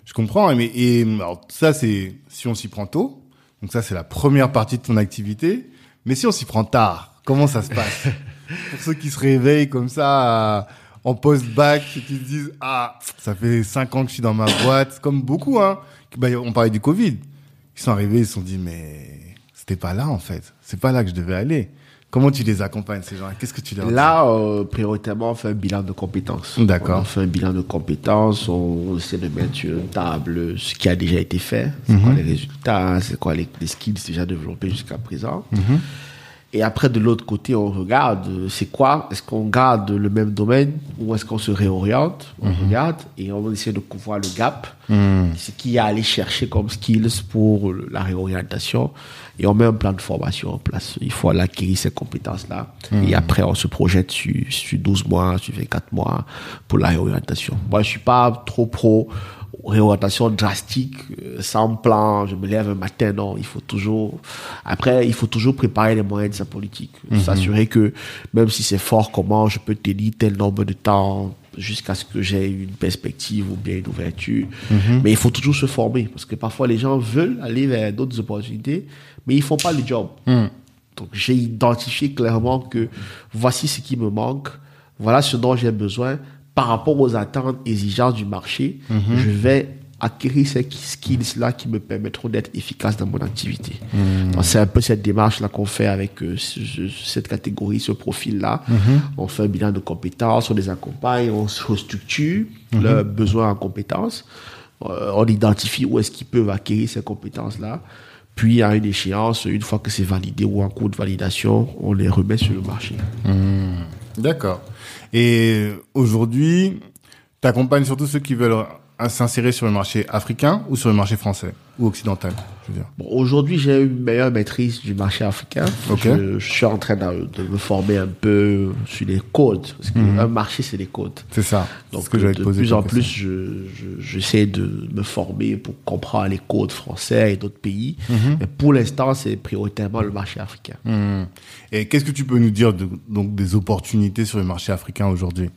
Je comprends. Mais et alors, ça, c'est si on s'y prend tôt. Donc ça, c'est la première partie de ton activité. Mais si on s'y prend tard, comment ça se passe? Pour ceux qui se réveillent comme ça à- en post-bac, qui se disent ah, ça fait cinq ans que je suis dans ma boîte, comme beaucoup. Hein. Bah, on parlait du Covid. Ils sont arrivés, ils se sont dit mais c'était pas là en fait. C'est pas là que je devais aller. Comment tu les accompagnes ces gens? Qu'est-ce que tu leur dis? Là, euh, prioritairement, on fait un bilan de compétences. D'accord. On fait un bilan de compétences, on essaie de mettre sur une table ce qui a déjà été fait, c'est quoi les résultats, c'est quoi les, les skills déjà développés jusqu'à présent? Et après, de l'autre côté, on regarde, euh, c'est quoi? Est-ce qu'on garde le même domaine ou est-ce qu'on se réoriente? On regarde et on essaie de couvrir le gap. Ce qu'il y a à aller chercher comme skills pour la réorientation. Et on met un plan de formation en place. Il faut aller acquérir ces compétences-là. Et après, on se projette sur, sur 12 mois, sur 24 mois pour la réorientation. Moi, je suis pas trop pro réorientation drastique, euh, sans plan, je me lève un matin, non, il faut toujours, après, il faut toujours préparer les moyens de sa politique, s'assurer que, même si c'est fort, comment je peux tenir tel nombre de temps jusqu'à ce que j'ai une perspective ou bien une ouverture. Mais il faut toujours se former, parce que parfois les gens veulent aller vers d'autres opportunités, mais ils font pas le job. Donc j'ai identifié clairement que voici ce qui me manque, voilà ce dont j'ai besoin par rapport aux attentes exigeantes du marché. Je vais acquérir ces skills-là qui me permettront d'être efficace dans mon activité. Donc, C'est un peu cette démarche-là qu'on fait avec euh, ce- cette catégorie, ce profil-là. On fait un bilan de compétences, on les accompagne, on se restructure leurs besoins en compétences. Euh, on identifie où est-ce qu'ils peuvent acquérir ces compétences-là. Puis, à une échéance, une fois que c'est validé ou en cours de validation, on les remet sur le marché. D'accord. Et aujourd'hui, tu accompagnes surtout ceux qui veulent euh, s'insérer sur le marché africain ou sur le marché français ou occidental, je veux dire? Bon, aujourd'hui, j'ai une meilleure maîtrise du marché africain. Je, je suis en train de, de me former un peu sur les codes. Parce qu'un marché, c'est des codes. C'est ça. Donc, Mhm. ce que j'allais de plus en plus, question. je, je- j'essaie de me former pour comprendre les codes français et d'autres pays. Mhm. Mais pour l'instant, c'est prioritairement le marché africain. Hmm. Et qu'est-ce que tu peux nous dire de, donc des opportunités sur le marché africain aujourd'hui?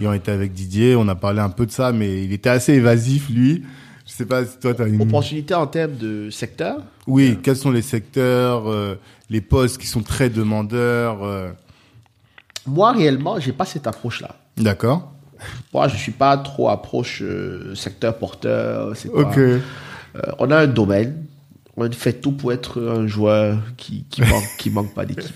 Ayant été avec Didier, on a parlé un peu de ça, mais il était assez évasif, lui. Je sais pas si toi, tu as une... Opportunité en termes de secteur. Oui, quels sont les secteurs, euh, les postes qui sont très demandeurs euh, Moi, réellement, j'ai pas cette approche-là. D'accord. Moi, je suis pas trop approche euh, secteur porteur. C'est. Ok. On a un domaine, on fait tout pour être un joueur qui, qui, manque, qui manque pas d'équipe.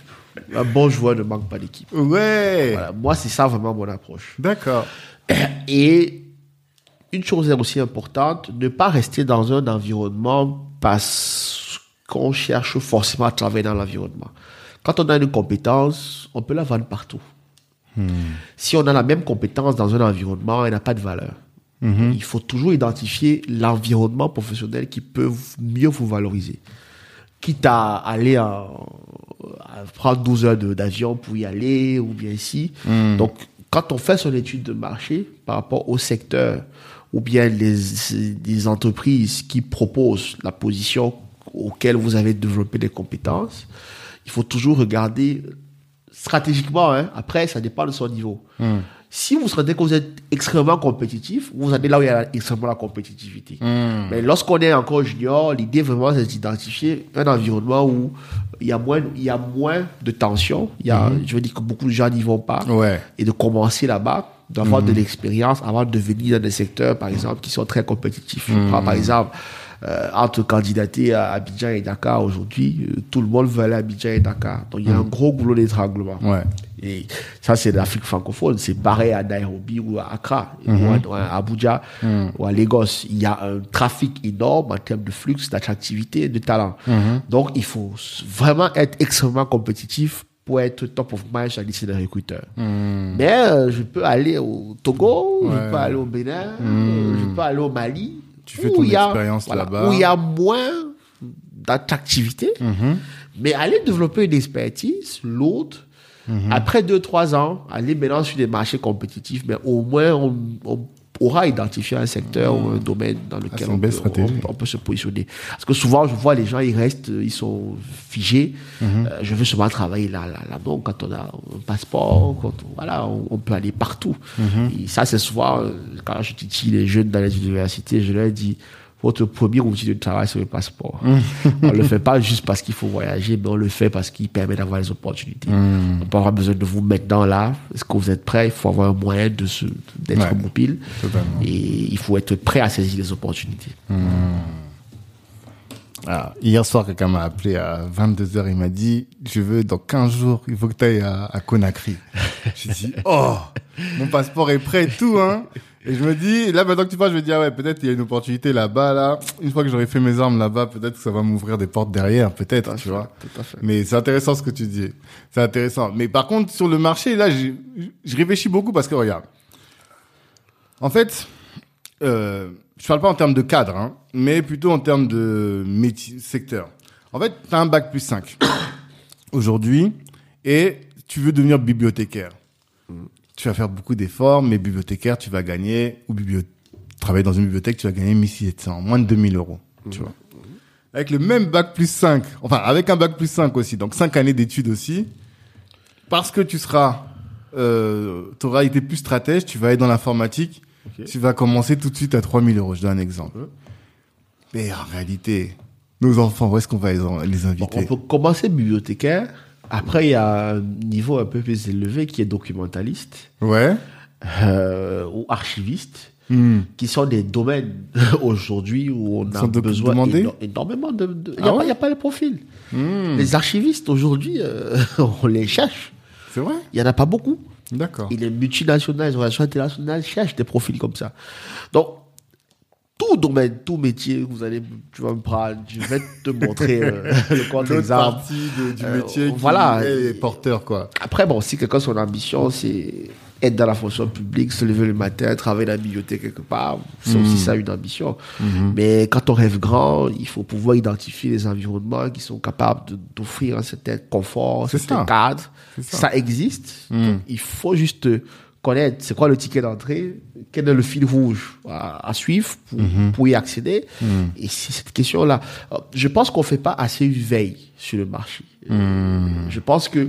Un bon joueur ne manque pas d'équipe. Ouais. Voilà, moi, c'est ça vraiment mon approche. D'accord. Et une chose est aussi importante, ne pas rester dans un environnement parce qu'on cherche forcément à travailler dans l'environnement. Quand on a une compétence, on peut la vendre partout. Si on a la même compétence dans un environnement, elle n'a pas de valeur. Il faut toujours identifier l'environnement professionnel qui peut mieux vous valoriser. Quitte à aller en- à prendre 12 heures d'avion pour y aller, ou bien ici. Donc, quand on fait son étude de marché par rapport au secteur, ou bien les, les entreprises qui proposent la position auquel vous avez développé des compétences, il faut toujours regarder stratégiquement, hein. après, ça dépend de son niveau. Si vous sentez que vous êtes extrêmement compétitif, vous allez là où il y a extrêmement la compétitivité. Mais lorsqu'on est encore junior, l'idée vraiment, c'est d'identifier un environnement où il y a moins, il y a moins de tension. Il y a, je veux dire que beaucoup de gens n'y vont pas. Ouais. Et de commencer là-bas, d'avoir de l'expérience avant de venir dans des secteurs, par exemple, qui sont très compétitifs. Je prends, par exemple, euh, entre candidater à Abidjan et Dakar aujourd'hui, euh, tout le monde veut aller à Abidjan et Dakar. Donc, il y a un gros goulot d'étranglement. Ouais. Et ça, c'est l'Afrique francophone. C'est pareil à Nairobi ou à Accra, ou à, à Abuja, ou à Lagos. Il y a un trafic énorme en termes de flux, d'attractivité, de talent. Donc, il faut vraiment être extrêmement compétitif pour être top of mind la liste des recruteurs. Mais euh, je peux aller au Togo, Ouais. je peux aller au Bénin, euh, je peux aller au Mali. Tu fais où ton il y a- expérience voilà, là-bas. Où il y a moins d'attractivité. Mais aller développer une expertise, l'autre, Mhm. après deux, trois ans, aller maintenant sur des marchés compétitifs, mais au moins on, on aura identifié un secteur ou un domaine dans lequel Mhm. Ah, une on, peut, stratégie. on- on peut se positionner. Parce que souvent, je vois les gens, ils restent, ils sont figés. Mhm. Euh, je veux seulement travailler là, là, là. Donc, quand on a un passeport, quand on, voilà, on, peut aller partout. Mhm. Et ça, c'est souvent, euh, quand je titille les jeunes dans les universités, je leur dis, votre premier outil de travail, c'est le passeport. on le fait pas juste parce qu'il faut voyager, mais on le fait parce qu'il permet d'avoir les opportunités. On peut avoir besoin de vous maintenant là. Est-ce que vous êtes prêt? Il faut avoir un moyen de se, d'être Ouais, mobile. totalement. Et il faut être prêt à saisir les opportunités. Ah, hier soir, quelqu'un m'a appelé à 22h, il m'a dit, je veux, dans 15 jours, il faut que tu ailles à, à Conakry. J'ai dit, oh, mon passeport est prêt et tout, hein. Et je me dis, là, maintenant que tu parles, je me dis, ah ouais, peut-être il y a une opportunité là-bas, là. Une fois que j'aurai fait mes armes là-bas, peut-être que ça va m'ouvrir des portes derrière, peut-être, tu vois. Tout à fait. Mais c'est intéressant ce que tu dis. C'est intéressant. Mais par contre, sur le marché, là, je réfléchis beaucoup parce que regarde. En fait, euh, je parle pas en termes de cadre, hein, mais plutôt en termes de métier, secteur. En fait, tu as un bac plus 5 aujourd'hui et tu veux devenir bibliothécaire. Tu vas faire beaucoup d'efforts, mais bibliothécaire, tu vas gagner, ou biblio travailler dans une bibliothèque, tu vas gagner 1700, moins de 2000 euros, tu vois. Avec le même bac plus 5, enfin, avec un bac plus 5 aussi, donc 5 années d'études aussi, parce que tu seras, euh, tu auras été plus stratège, tu vas être dans l'informatique, tu vas commencer tout de suite à 3000 euros. Je donne un exemple. Mais en réalité, nos enfants, où est-ce qu'on va les, les Bon, inviter? on peut commencer bibliothécaire. Après, il y a un niveau un peu plus élevé qui est documentaliste. Ouais. euh, ou archivistes, Hmm. qui sont des domaines aujourd'hui où on a besoin éno- énormément de... de- Il Ah n'y a, ouais y a pas le profil. Hmm. Les archivistes, aujourd'hui, euh, on les cherche. C'est vrai Il n'y en a pas beaucoup. D'accord. Et les multinationales, les relations internationales cherchent des profils comme ça. Donc, tout domaine, tout métier, vous allez, tu vas me prendre, je vais te montrer euh, le compte exemple. partie de- du Euh, métier qui voilà. est porteur, quoi. Après, bon, si quelqu'un, son ambition, c'est être dans la fonction publique, se lever le matin, travailler dans la bibliothèque quelque part, c'est Mhm. aussi ça une ambition. Mais quand on rêve grand, il faut pouvoir identifier les environnements qui sont capables d'offrir un certain confort, un certain ça. cadre. Ça. ça. existe. Donc, il faut juste connaître c'est quoi le ticket d'entrée, quel est le fil rouge à, à suivre pour, Mhm. pour y accéder. Et c'est cette question-là. Euh, Je pense qu'on fait pas assez une veille sur le marché. Mhm. Je pense que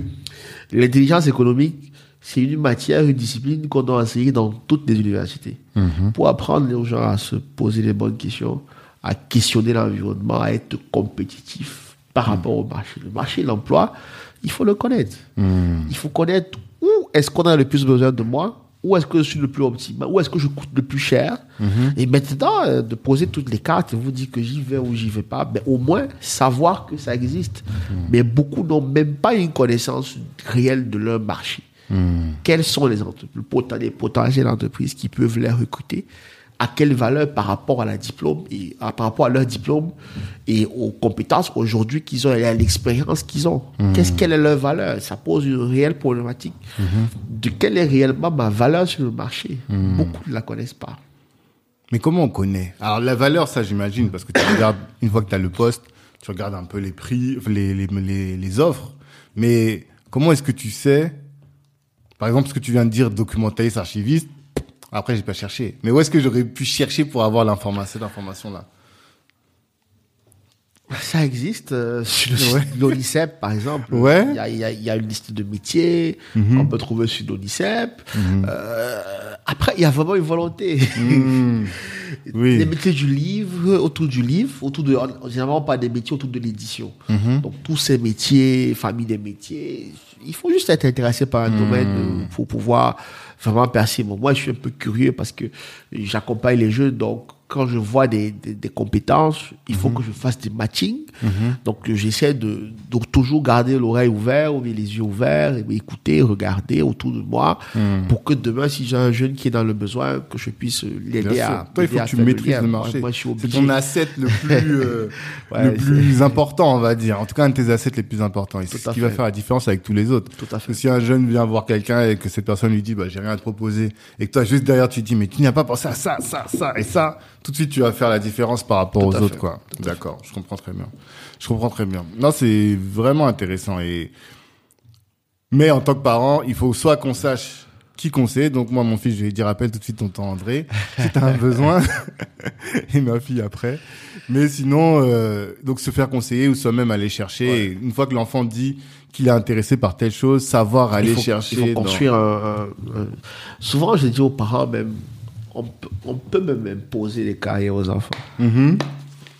l'intelligence économique, c'est une matière, une discipline qu'on doit enseigner dans toutes les universités. Mhm. Pour apprendre les gens à se poser les bonnes questions, à questionner l'environnement, à être compétitif par Mhm. rapport au marché. Le marché l'emploi, il faut le connaître. Mhm. Il faut connaître où est-ce qu'on a le plus besoin de moi, où est-ce que je suis le plus optimal, où est-ce que je coûte le plus cher? Et maintenant, euh, de poser toutes les cartes et vous dire que j'y vais ou j'y vais pas, mais au moins savoir que ça existe. Mais beaucoup n'ont même pas une connaissance réelle de leur marché. Quelles sont les entreprises, les potentielles entreprises qui peuvent les recruter? À quelle valeur par rapport à la diplôme et à- par rapport à leur diplôme et aux compétences aujourd'hui qu'ils ont et à l'expérience qu'ils ont. Qu'est-ce quelle est leur valeur? Ça pose une réelle problématique de quelle est réellement ma valeur sur le marché? Beaucoup ne la connaissent pas. Mais comment on connaît? Alors la valeur, ça j'imagine, parce que tu regardes, une fois que tu as le poste, tu regardes un peu les prix, les, les, les, les offres. Mais comment est-ce que tu sais, par exemple, ce que tu viens de dire, documentaliste, archiviste, après j'ai pas cherché. Mais où est-ce que j'aurais pu chercher pour avoir l'information, cette information-là? Ça existe euh, sur le Ouais. l'ONICEP, par exemple. Ouais. Il y a, il y a- il y a une liste de métiers qu'on peut trouver sur l'ONICEP. Euh, après, il y a vraiment une volonté. Hmm. Oui. Les métiers du livre, autour du livre, autour de, généralement pas des métiers autour de l'édition. Donc, tous ces métiers, famille des métiers, il faut juste être intéressé par un domaine euh, pour pouvoir vraiment percer. Bon, moi, je suis un peu curieux parce que j'accompagne les jeunes, donc, quand je vois des, des, des compétences, il faut que je fasse des matchings. Donc, j'essaie de, de toujours garder l'oreille ouverte ou les yeux ouverts et écouter, regarder autour de moi pour que demain, si j'ai un jeune qui est dans le besoin, que je puisse l'aider à. Toi, il faut que tu maîtrises le marché. Moi, je suis C'est ton asset le plus, euh, Ouais, le plus important, on va dire. En tout cas, un de tes assets les plus importants. C'est ce qui va faire la différence avec tous les autres. Tout à Parce que fait. si un jeune vient voir quelqu'un et que cette personne lui dit, bah, j'ai rien à te proposer, et que toi, juste derrière, tu dis, mais tu n'y as pas pensé à ça, ça, ça, et ça, tout de suite, tu vas faire la différence par rapport Tout aux autres, fait. quoi. D'accord. Je comprends très bien. Je comprends très bien. Non, c'est vraiment intéressant et, mais en tant que parent, il faut soit qu'on sache qui qu'on sait. Donc moi, mon fils, je vais dire appelle tout de suite ton temps André si t'as un besoin. et ma fille après. Mais sinon, euh, donc se faire conseiller ou soi-même aller chercher. Ouais. Et une fois que l'enfant dit qu'il est intéressé par telle chose, savoir aller il faut, chercher. il faut dans- construire un, un- un- Souvent, je dis aux parents même, on peut, on peut même imposer les carrières aux enfants. Mhm.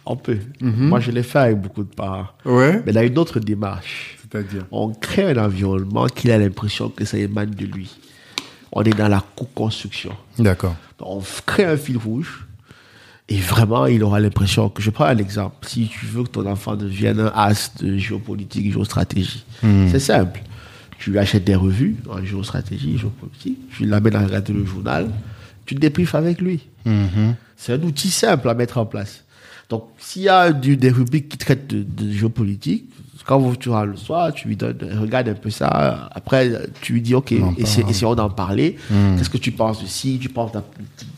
On peut. Moi, je l'ai fait avec beaucoup de parents. Ouais. Mais là, une autre démarche. C'est-à-dire? On crée un environnement qu'il a l'impression que ça émane de lui. On est dans la co-construction. D'accord. On crée un fil rouge. Et vraiment, il aura l'impression que, je prends un exemple, si tu veux que ton enfant devienne un as de géopolitique, géostratégie, c'est simple. Tu lui achètes des revues en géostratégie, géopolitique, tu l'amènes à regarder le journal, tu débriefes avec lui. Mhm. C'est un outil simple à mettre en place. Donc, s'il y a du- des rubriques qui traitent de, de géopolitique, quand tu vas le soir, tu lui donnes, regarde un peu ça. Après, tu lui dis, OK, essayons d'en parler. Qu'est-ce que tu penses de ci? Tu penses de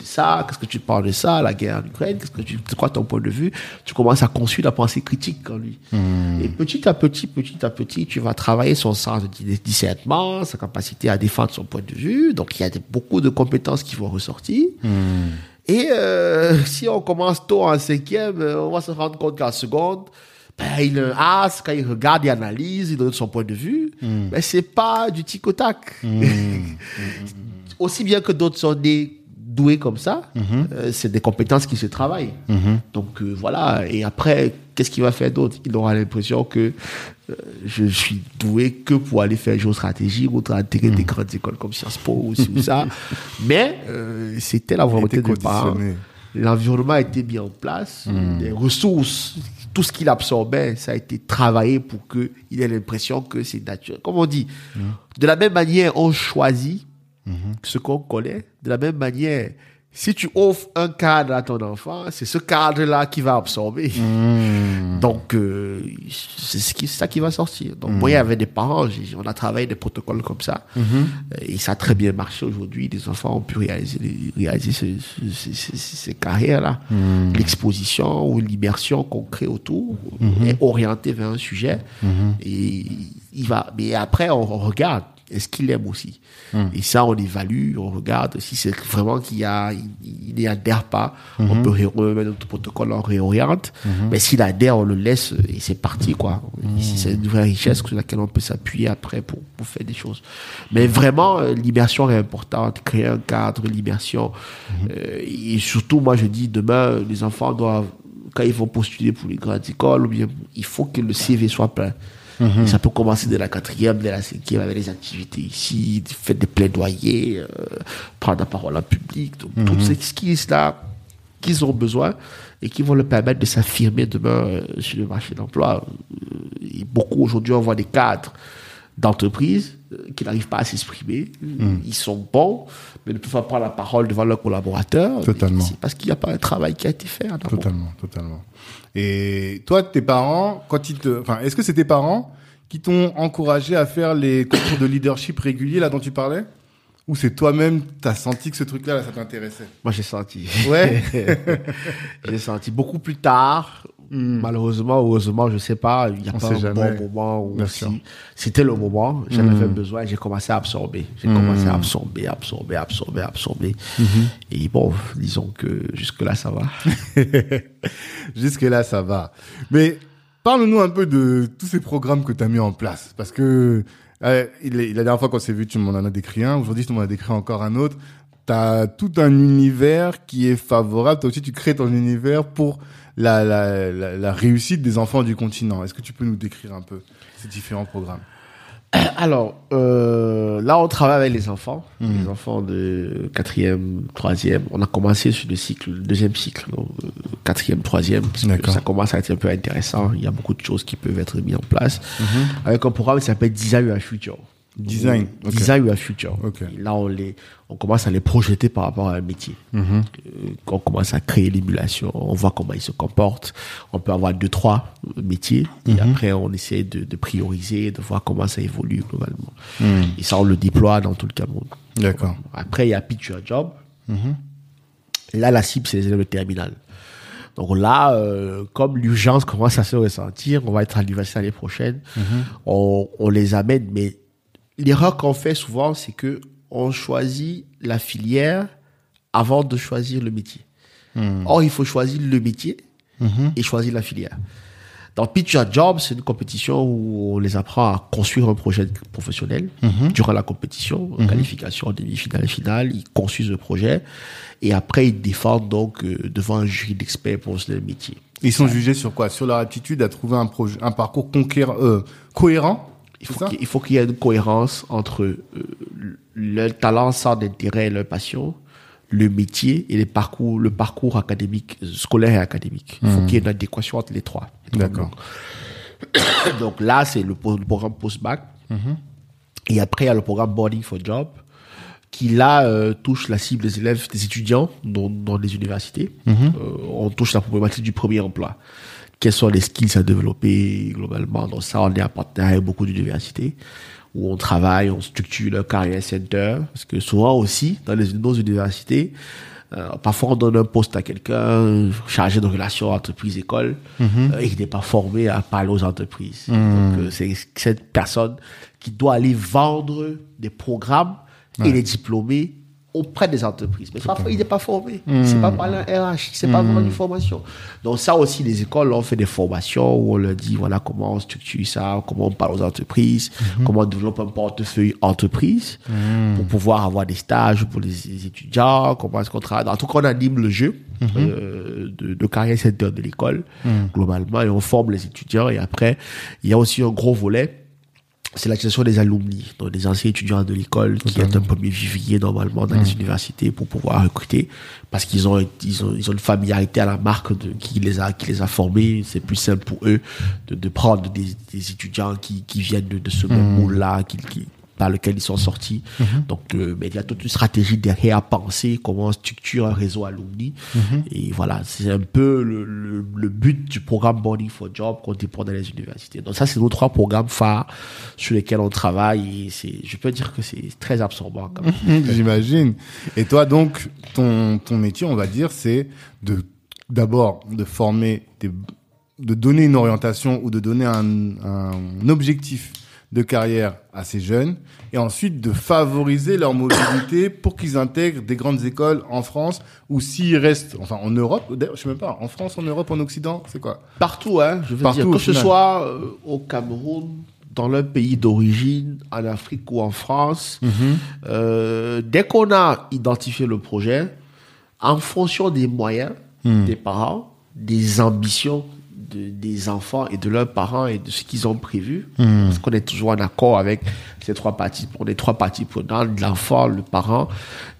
ça? Qu'est-ce que tu penses de ça? La guerre en Ukraine? Qu'est-ce que tu, c'est quoi ton point de vue? Tu commences à construire la pensée critique en lui. Et petit à petit, petit à petit, tu vas travailler son sens de di- discernement, sa capacité à défendre son point de vue. Donc, il y a beaucoup de compétences qui vont ressortir. Et euh, si on commence tôt en cinquième, euh, on va se rendre compte qu'en seconde, ben, il a un as, quand il regarde, il analyse, il donne son point de vue. Mais c'est pas du tic au tac. Aussi bien que d'autres sont nés doué comme ça, euh, c'est des compétences qui se travaillent. Donc euh, voilà, et après, qu'est-ce qu'il va faire d'autre? Il aura l'impression que euh, je suis doué que pour aller faire géostratégie ou intégrer des grandes écoles comme Sciences Po ou, ou ça. Mais euh, c'était la volonté était de parents. L'environnement été mis en place, les ressources, tout ce qu'il absorbait, ça a été travaillé pour qu'il ait l'impression que c'est naturel. Comme on dit, de la même manière, on choisit ce qu'on connaît. De la même manière, si tu offres un cadre à ton enfant, c'est ce cadre-là qui va absorber. Donc, euh, c'est ce qui- ça qui va sortir. Donc, moi, il y avait des parents, on a travaillé des protocoles comme ça. Et ça a très bien marché aujourd'hui. Les enfants ont pu réaliser, réaliser ce- ce- ce- ce- ces carrières-là. L'exposition ou l'immersion qu'on crée autour est orientée vers un sujet. Et il va, mais après, on regarde. Est-ce qu'il aime aussi Et ça, on évalue, on regarde. Si c'est vraiment qu'il y a, il, n'y adhère pas, on peut ré- remettre notre protocole, on réoriente. Mais s'il adhère, on le laisse et c'est parti, quoi. Ici, c'est une vraie richesse sur laquelle on peut s'appuyer après pour, pour faire des choses. Mais vraiment, euh, l'immersion est importante. Créer un cadre, l'immersion. Euh, et surtout, moi, je dis, demain, les enfants doivent, quand ils vont postuler pour les grandes écoles, ou bien, il faut que le CV soit plein. Et Ça peut commencer de la quatrième, de la cinquième, avec les activités ici, faire des plaidoyers, euh, prendre la parole en public, donc toutes ces skills-là qu'ils ont besoin et qui vont leur permettre de s'affirmer demain euh, sur le marché d'emploi. Euh, et beaucoup aujourd'hui, on voit des cadres d'entreprises euh, qui n'arrivent pas à s'exprimer. Ils sont bons, mais ne peuvent pas prendre la parole devant leurs collaborateurs. Totalement. C'est parce qu'il n'y a pas un travail qui a été fait. amont. Totalement, totalement. Et toi, tes parents, quand ils te, enfin, est-ce que c'est tes parents qui t'ont encouragé à faire les concours de leadership réguliers là dont tu parlais, ou c'est toi-même t'as senti que ce truc-là, là, ça t'intéressait? Moi, j'ai senti. Ouais? j'ai senti beaucoup plus tard. Malheureusement, heureusement, je sais pas, il n'y a On pas un jamais. bon moment où si- c'était le moment, j'en avais besoin, j'ai commencé à absorber. J'ai Hmm. commencé à absorber, absorber, absorber, absorber. Et bon, disons que jusque-là, ça va. Jusque là, ça va. Mais parle-nous un peu de tous ces programmes que tu as mis en place, parce que euh, la dernière fois qu'on s'est vu, tu m'en as décrit un. Aujourd'hui, tu m'en as décrit encore un autre. Tu as tout un univers qui est favorable. Toi aussi, tu crées ton univers pour la réussite des enfants du continent. Est-ce que tu peux nous décrire un peu ces différents programmes? Alors, euh, là, on travaille avec les enfants, Hmm. les enfants de quatrième, troisième. On a commencé sur le cycle, le deuxième cycle, donc, euh, quatrième, troisième, parce que D'accord. ça commence à être un peu intéressant. Il y a beaucoup de choses qui peuvent être mises en place. Mhm. Avec un programme qui s'appelle Design Your Future. Design. Design Your Future. Ok. Et Là, on les, on commence à les projeter par rapport à un métier. Mhm. Euh, on commence à créer l'émulation, on voit comment ils se comportent. On peut avoir deux, trois métiers. Et après, on essaie de, de prioriser, de voir comment ça évolue globalement. Et ça, on le déploie dans tout le Cameroun. D'accord. Après, il y a Your Job. Là, la cible, c'est les élèves de terminale. Donc là, euh, comme l'urgence commence à se ressentir, on va être à l'université l'année prochaine, on, on les amène. Mais l'erreur qu'on fait souvent, c'est que on choisit la filière avant de choisir le métier. Or, il faut choisir le métier et choisir la filière. Dans Pitch Your Job, c'est une compétition où on les apprend à construire un projet professionnel. Durant la compétition, qualification, demi-finale, finale, ils construisent le projet et après ils défendent donc euh, devant un jury d'experts pour le métier. Ils sont jugés sur quoi? Sur leur aptitude à trouver un, projet, un parcours euh, cohérent Il faut qu'il y ait une cohérence entre euh, leur talent, centre d'intérêt et leur passion, le métier et les parcours, le parcours académique, scolaire et académique. Il faut qu'il y ait une adéquation entre les trois. D'accord. Donc là, c'est le, le programme post-bac. Et après, il y a le programme Boarding for Job, qui là euh, touche la cible des élèves, des étudiants dans, dans les universités. Euh, on touche la problématique du premier emploi. Quels sont les skills à développer globalement Dans ça, on est en partenariat avec beaucoup d'universités où on travaille, on structure le carrière center. Parce que souvent aussi, dans les, nos universités, euh, parfois on donne un poste à quelqu'un chargé de relations entreprise-école euh, et qui n'est pas formé à parler aux entreprises. Donc euh, c'est cette personne qui doit aller vendre des programmes et les diplômés auprès des entreprises. Mais pas, il n'est pas formé. C'est pas par un RH, c'est pas vraiment une formation. Donc ça aussi, les écoles ont fait des formations où on leur dit voilà comment on structure ça, comment on parle aux entreprises, comment on développe un portefeuille entreprise pour pouvoir avoir des stages pour les, étudiants, comment est-ce qu'on travaille. En tout cas, on anime le jeu euh, de, de carrière center de l'école globalement et on forme les étudiants et après il y a aussi un gros volet c'est la question des alumni, donc des anciens étudiants de l'école, qui est un premier vivier normalement dans les mmh. universités pour pouvoir recruter, parce qu'ils ont, ils ont, ils ont une familiarité à la marque de, qui les a, qui les a formés. C'est plus simple pour eux de, de prendre des, des étudiants qui, qui viennent de, de ce mmh. même moule-là, qui, qui, par lequel ils sont sortis. Mhm. Donc, euh, mais il y a toute une stratégie derrière à penser comment on structure un réseau alumni. Mhm. Et voilà, c'est un peu le, le, but du programme Bonding for Job qu'on dépend dans les universités. Donc ça, c'est nos trois programmes phares sur lesquels on travaille. Et c'est, je peux dire que c'est très absorbant. J'imagine. Et toi, donc, ton, ton métier, on va dire, c'est de d'abord de former, des, de donner une orientation ou de donner un, un objectif de carrière à ces jeunes et ensuite de favoriser leur mobilité pour qu'ils intègrent des grandes écoles en France ou s'ils restent, enfin en Europe, je sais même pas, en France, en Europe, en Occident, c'est quoi? Partout, hein, je veux dire, que ce soit euh, au Cameroun, dans leur pays d'origine, en Afrique ou en France, mhm. euh, dès qu'on a identifié le projet, en fonction des moyens hmm. des parents, des ambitions des enfants et de leurs parents et de ce qu'ils ont prévu. Hmm. Parce qu'on est toujours en accord avec ces trois parties. On est trois parties prenantes, l'enfant, le parent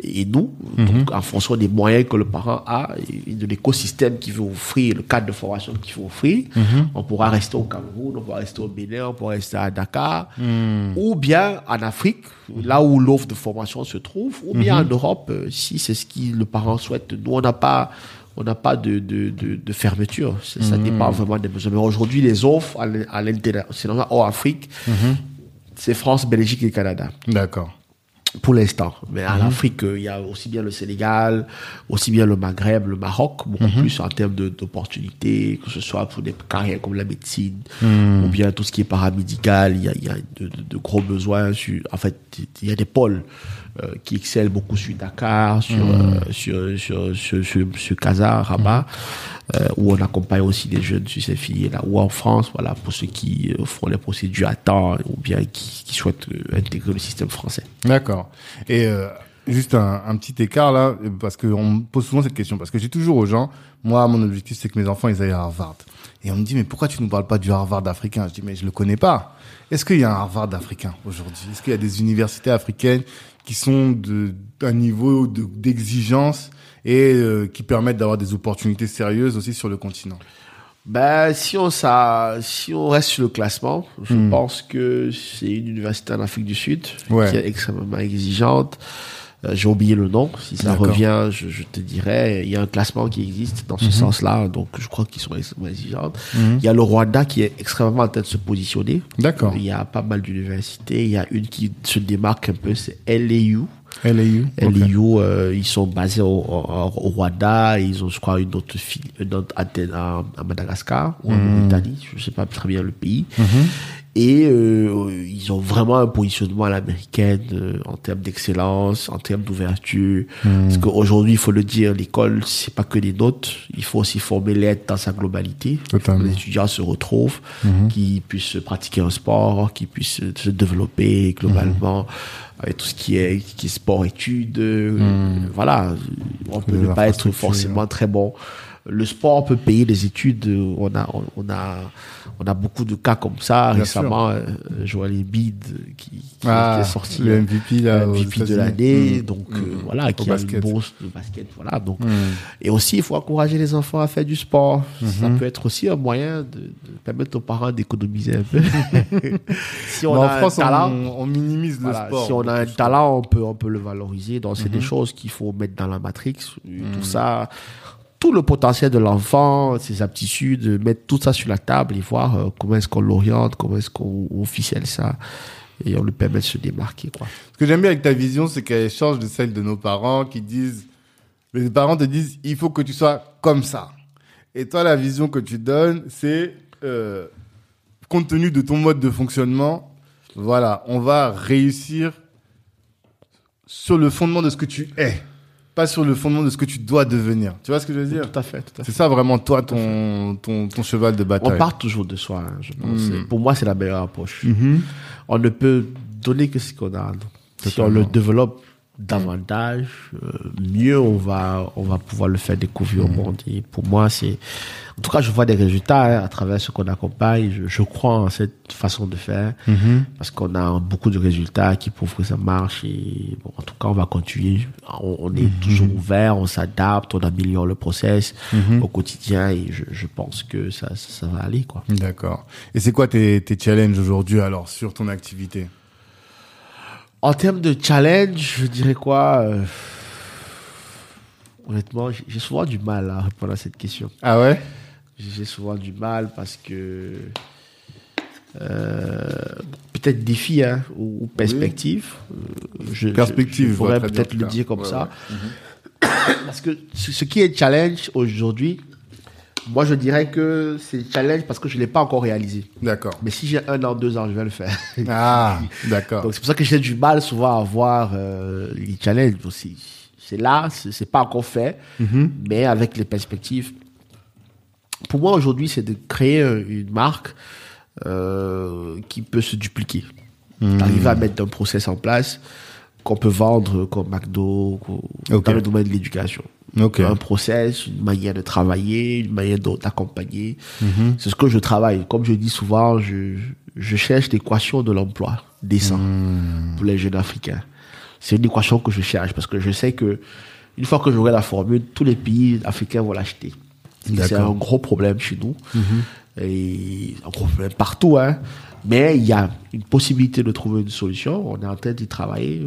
et nous. Hmm. Donc, en fonction des moyens que le parent a et de l'écosystème qu'il veut offrir, le cadre de formation qu'il veut offrir, hmm. on pourra rester au Cameroun, on pourra rester au Bénin, on pourra rester à Dakar, ou bien en Afrique, là où l'offre de formation se trouve, ou bien en Europe, euh, si c'est ce que le parent souhaite. Nous, on n'a pas on n'a pas de, de, de, fermeture. Ça mmh. dépend vraiment des besoins. Mais aujourd'hui, les offres à l'international, hors Afrique, mmh. c'est France, Belgique et Canada. D'accord. Pour l'instant. Mais en mmh. Afrique, euh, il y a aussi bien le Sénégal, aussi bien le Maghreb, le Maroc, beaucoup plus en termes d'opportunités, que ce soit pour des carrières comme la médecine, ou bien tout ce qui est paramédical. Il y a, il y a de, de, gros besoins. Sur, en fait, il y a des pôles euh, qui excelle beaucoup sur Dakar, sur, mmh. euh, sur, sur, sur, sur, sur Casa, Rabat, mmh. euh, où on accompagne aussi des jeunes sur ces filles-là, ou en France, voilà, pour ceux qui font les procédures à temps, ou bien qui, qui souhaitent intégrer le système français. D'accord. Et juste un, un, petit écart là, parce qu'on me pose souvent cette question, parce que j'ai toujours aux gens, moi, mon objectif, c'est que mes enfants, ils aillent à Harvard. Et on me dit, mais pourquoi tu ne parles pas du Harvard africain? Je dis, mais je le connais pas. Est-ce qu'il y a un Harvard africain aujourd'hui? Est-ce qu'il y a des universités africaines qui sont d'un niveau d'exigence et euh, qui permettent d'avoir des opportunités sérieuses aussi sur le continent ben, si on, ça, si on reste sur le classement, je hmm. pense que c'est une université en Afrique du Sud qui est extrêmement exigeante. Euh, j'ai oublié le nom. Si ça revient, je, je, te dirais. Il y a un classement qui existe dans ce mhm. sens-là, donc je crois qu'ils sont extrêmement exigeants. Mhm. Il y a le Rwanda qui est extrêmement en train de se positionner. D'accord. Il y a pas mal d'universités. Il y a une qui se démarque un peu, c'est LAU. LAU. LAU, euh, ils sont basés au, au, Rwanda. Ils ont, je crois, une autre, une autre antenne à, Madagascar ou en mhm. Mauritanie. Je sais pas très bien le pays et euh, ils ont vraiment un positionnement à l'américaine euh, en termes d'excellence, en termes d'ouverture. Hmm. Parce qu'aujourd'hui, il faut le dire, l'école, c'est pas que des notes. Il faut aussi former l'aide dans sa globalité. Que les étudiants se retrouvent, hmm. qu'ils puissent pratiquer un sport, qu'ils puissent se développer globalement. Avec tout ce qui est, qui est sport-études, hmm. voilà. On peut ne pas être forcément très bon le sport peut payer les études. On a, on a, on a beaucoup de cas comme ça. Récemment, euh, Joël Embiid qui, qui, ah, est sorti le MVP, là, MVP de l'année, mm. donc euh, mm. voilà, qui a une bourse de basket, voilà. Donc, mm. et aussi, il faut encourager les enfants à faire du sport. Ça mm-hmm. peut être aussi un moyen de, de permettre aux parents d'économiser un peu. si on a en France, un talent, on, minimise le sport. Si on a un talent, on peut, on peut le valoriser. Donc, c'est des mm-hmm. choses qu'il faut mettre dans la matrix. Tout ça tout le potentiel de l'enfant, ses aptitudes, mettre tout ça sur la table et voir euh, comment est-ce qu'on l'oriente, comment est-ce qu'on officielle ça et on lui permet de se démarquer. Quoi. Ce que j'aime bien avec ta vision, c'est qu'elle change de celle de nos parents qui disent, les parents te disent, il faut que tu sois comme ça. Et toi, la vision que tu donnes, c'est, euh, compte tenu de ton mode de fonctionnement, voilà, on va réussir sur le fondement de ce que tu es, pas sur le fondement de ce que tu dois devenir. Tu vois ce que je veux dire Tout à fait, fait. C'est ça vraiment toi ton, ton, ton cheval de bataille. On part toujours de soi, hein, je pense. Mm. Pour moi, c'est la meilleure approche. Mhm. On ne peut donner que ce qu'on a. Si on le développe davantage, euh, mieux on va, on va pouvoir le faire découvrir au monde. Et pour moi, c'est, en tout cas, je vois des résultats hein, à travers ce qu'on accompagne. Je, je crois en cette façon de faire Mhm. parce qu'on a beaucoup de résultats qui prouvent que ça marche. Et bon, en tout cas, on va continuer. On, on est toujours ouvert, on s'adapte, on améliore le process au quotidien et je, je pense que ça, ça, ça va aller, quoi. D'accord. Et c'est quoi tes, tes challenges aujourd'hui alors sur ton activité? En termes de challenge, je dirais quoi euh, Honnêtement, j'ai souvent du mal à répondre à cette question. Ah ouais? J'ai souvent du mal parce que euh, peut-être défi hein, ou, perspective. Euh, je, Perspective, je, je pourrais peut-être le dire comme Ouais, ça. parce que ce qui est challenge aujourd'hui, moi je dirais que c'est challenge parce que je ne l'ai pas encore réalisé. D'accord. Mais si j'ai un an, deux ans, je vais le faire. Ah, d'accord. Donc c'est pour ça que j'ai du mal souvent à voir euh, les challenges aussi. C'est là, c'est pas encore fait, Mhm. mais avec les perspectives. Pour moi aujourd'hui, c'est de créer euh, une marque euh, qui peut se dupliquer. Arriver à mettre un process en place qu'on peut vendre comme McDo, dans le domaine de l'éducation. Un process, une manière de travailler, une manière d'accompagner. Mhm. C'est ce que je travaille. Comme je dis souvent, je, je cherche l'équation de l'emploi décent Mhm. pour les jeunes africains. C'est une équation que je cherche parce que je sais que une fois que j'aurai la formule, tous les pays africains vont l'acheter. C'est. Mhm. un gros problème chez nous. Et un gros problème partout, hein. Mais il y a une possibilité de trouver une solution. On est en train d'y travailler.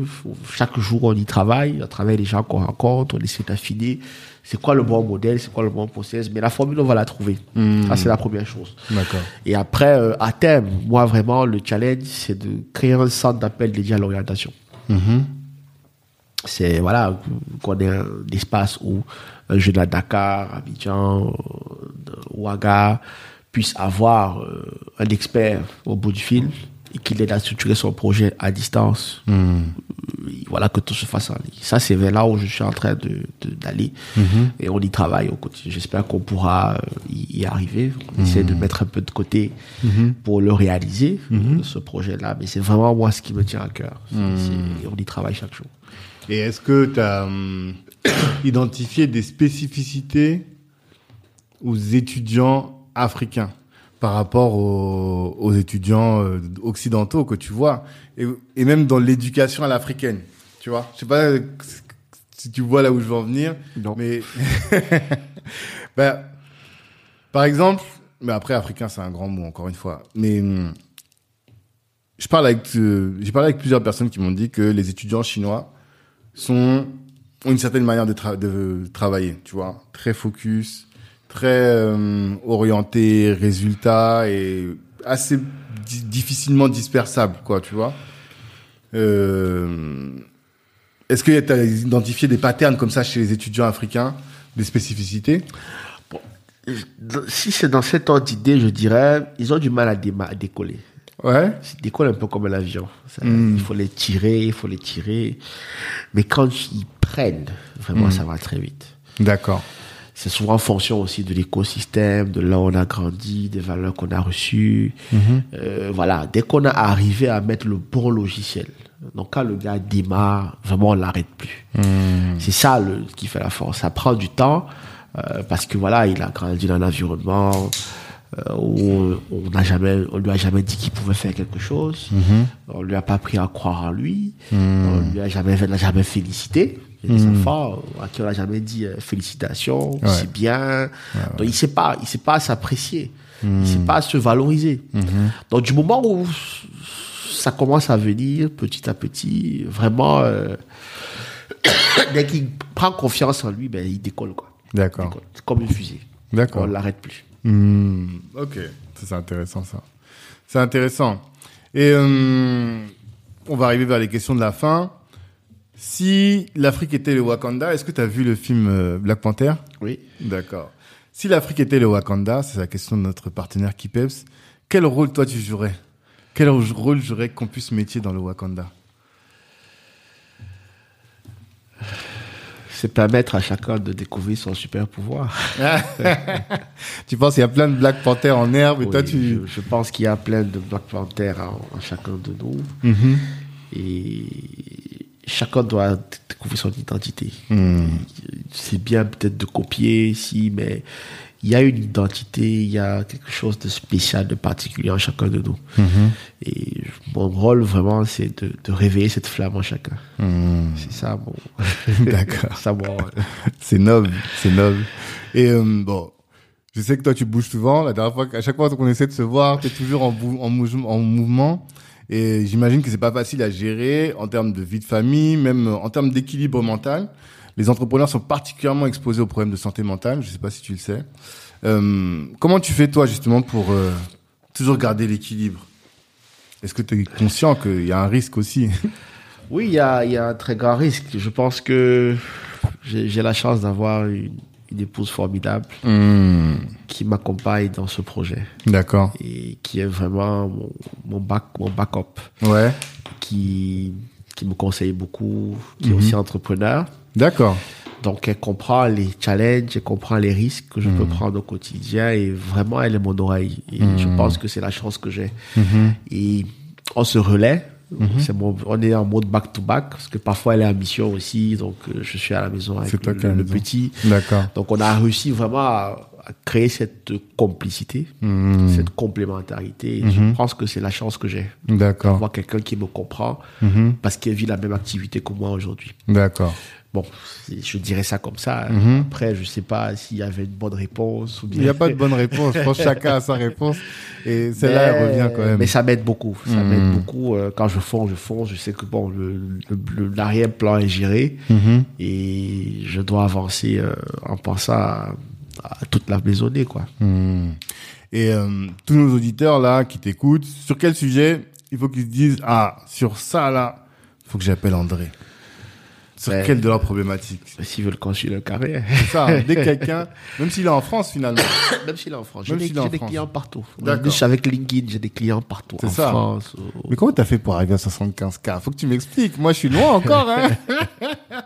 Chaque jour, on y travaille. On travaille les gens qu'on rencontre. On essaie d'affiner. C'est quoi le bon modèle? C'est quoi le bon process? Mais la formule, on va la trouver. Mhm. Ça, c'est la première chose. D'accord. Et après, euh, à terme, moi, vraiment, le challenge, c'est de créer un centre d'appel dédié à l'orientation. Mhm. C'est, voilà, qu'on ait un espace où un jeune à Dakar, Abidjan, euh, Ouaga, puisse avoir euh, un expert au bout du fil et qu'il aide à structurer son projet à distance. Mhm. Euh, voilà, que tout se fasse en ligne. Ça, c'est vers là où je suis en train de, de- d'aller. Et on y travaille au quotidien. J'espère qu'on pourra euh, y, y arriver. On essaie de mettre un peu de côté pour le réaliser, euh, ce projet-là. Mais c'est vraiment moi ce qui me tient à cœur. C'est- on y travaille chaque jour. Et est-ce que tu as identifié des spécificités aux étudiants africains par rapport aux, aux étudiants euh, occidentaux que tu vois et, et même dans l'éducation à l'africaine tu vois je sais pas si tu vois là où je veux en venir Non. mais ben, par exemple mais après africain c'est un grand mot encore une fois mais hum, je parle avec euh, j'ai parlé avec plusieurs personnes qui m'ont dit que les étudiants chinois sont ont une certaine manière de, tra- de travailler, tu vois, très focus, très euh, orienté résultat et assez di- difficilement dispersable, quoi, tu vois. Euh, Est-ce que tu as identifié des patterns comme ça chez les étudiants africains, des spécificités? Si c'est dans cet ordre d'idée, je dirais, ils ont du mal à, décoller. Ouais. Ils décollent un peu comme un avion. Ça, Mm. Il faut les tirer, il faut les tirer. Mais quand ils prennent, vraiment, ça va très vite. D'accord. C'est souvent en fonction aussi de l'écosystème, de là où on a grandi, des valeurs qu'on a reçues. Euh, voilà, dès qu'on a arrivé à mettre le bon logiciel, donc quand le gars démarre, vraiment on l'arrête plus. C'est ça le, qui fait la force. Ça prend du temps euh, parce que voilà, il a grandi dans un environnement euh, où on n'a jamais, on lui a jamais dit qu'il pouvait faire quelque chose. On lui a pas appris à croire en lui. On lui a jamais, on l'a jamais félicité. Il des enfants à qui on n'a jamais dit euh, félicitations, Ouais. c'est bien. Donc il sait pas, il sait pas s'apprécier. Il sait pas se valoriser. Donc du moment où ça commence à venir petit à petit, vraiment, euh, dès qu'il prend confiance en lui, ben il décolle quoi. D'accord. C'est comme une fusée. D'accord. On l'arrête plus. Hmm, ok, c'est intéressant ça. C'est intéressant. Et euh, on va arriver vers les questions de la fin. Si l'Afrique était le Wakanda, est-ce que tu as vu le film euh, Black Panther? Oui. D'accord. Si l'Afrique était le Wakanda, c'est la question de notre partenaire Kipeps, quel rôle toi tu jouerais? Quel rôle jouerais Campus Métier dans le Wakanda? C'est permettre à chacun de découvrir son super pouvoir. tu penses qu'il y a plein de Black Panther en herbe et toi tu... Je, pense qu'il y a plein de Black Panther en, chacun de nous. Mm-hmm. Et chacun doit découvrir son identité. Mm. C'est bien peut-être de copier, si, mais il y a une identité, il y a quelque chose de spécial, de particulier en chacun de nous. Mhm. Et mon rôle vraiment, c'est de, de, réveiller cette flamme en chacun. Mhm. C'est ça mon. D'accord. ça C'est noble, c'est noble. Et euh, bon, je sais que toi tu bouges souvent. La dernière fois, à chaque fois qu'on essaie de se voir, tu es toujours en mouvement. Et j'imagine que c'est pas facile à gérer en termes de vie de famille, même en termes d'équilibre mental. Les entrepreneurs sont particulièrement exposés aux problèmes de santé mentale. Je sais pas si tu le sais. Euh, comment tu fais toi justement pour euh, toujours garder l'équilibre? Est-ce que tu es conscient qu'il y a un risque aussi? Oui, il y a, y a, un très grand risque. Je pense que j'ai la chance d'avoir une, épouse formidable hmm. qui m'accompagne dans ce projet. D'accord. Et qui est vraiment mon, mon, back, mon backup. Ouais. Qui, qui me conseille beaucoup, qui est mhm. aussi entrepreneur. D'accord. Donc, elle comprend les challenges, elle comprend les risques que je peux hmm. prendre au quotidien et vraiment, elle est mon oreille. Et je hmm. pense que c'est la chance que j'ai. Et on se relaie. C'est on est en mode back-to-back parce que parfois elle est en mission aussi. Donc, euh, je suis à la maison avec le, petit. D'accord. Donc, on a réussi vraiment à, créer cette complicité, cette complémentarité. Et Je pense que c'est la chance que j'ai. D'accord. D'avoir quelqu'un qui me comprend parce qu'il vit la même activité que moi aujourd'hui. D'accord. Bon, je dirais ça comme ça. Mhm. Après, je sais pas s'il y avait une bonne réponse ou bien. Il n'y a pas de bonne réponse. Je pense que chacun a sa réponse. Et celle-là, elle revient quand même. Mais ça m'aide beaucoup. Ça mhm. m'aide beaucoup. Euh, quand je fonce, je fonce. Je sais que bon, l'arrière-plan est géré. Mhm. Et je dois avancer euh, en pensant à, toute la maisonnée, quoi. Et euh, tous nos auditeurs, là, qui t'écoutent, sur quel sujet il faut qu'ils se disent, ah, sur ça, là, il faut que j'appelle André. Sur quelle de leurs problématiques S'ils veulent construire leur carrière. C'est ça, hein. dès quelqu'un, même s'il est en France finalement. même s'il est en France. J'ai des, des clients partout. D'accord. Avec LinkedIn, j'ai des clients partout. C'est ça. France. Mais comment t'as fait pour arriver à 75K Faut que tu m'expliques. Moi, je suis loin encore. Hein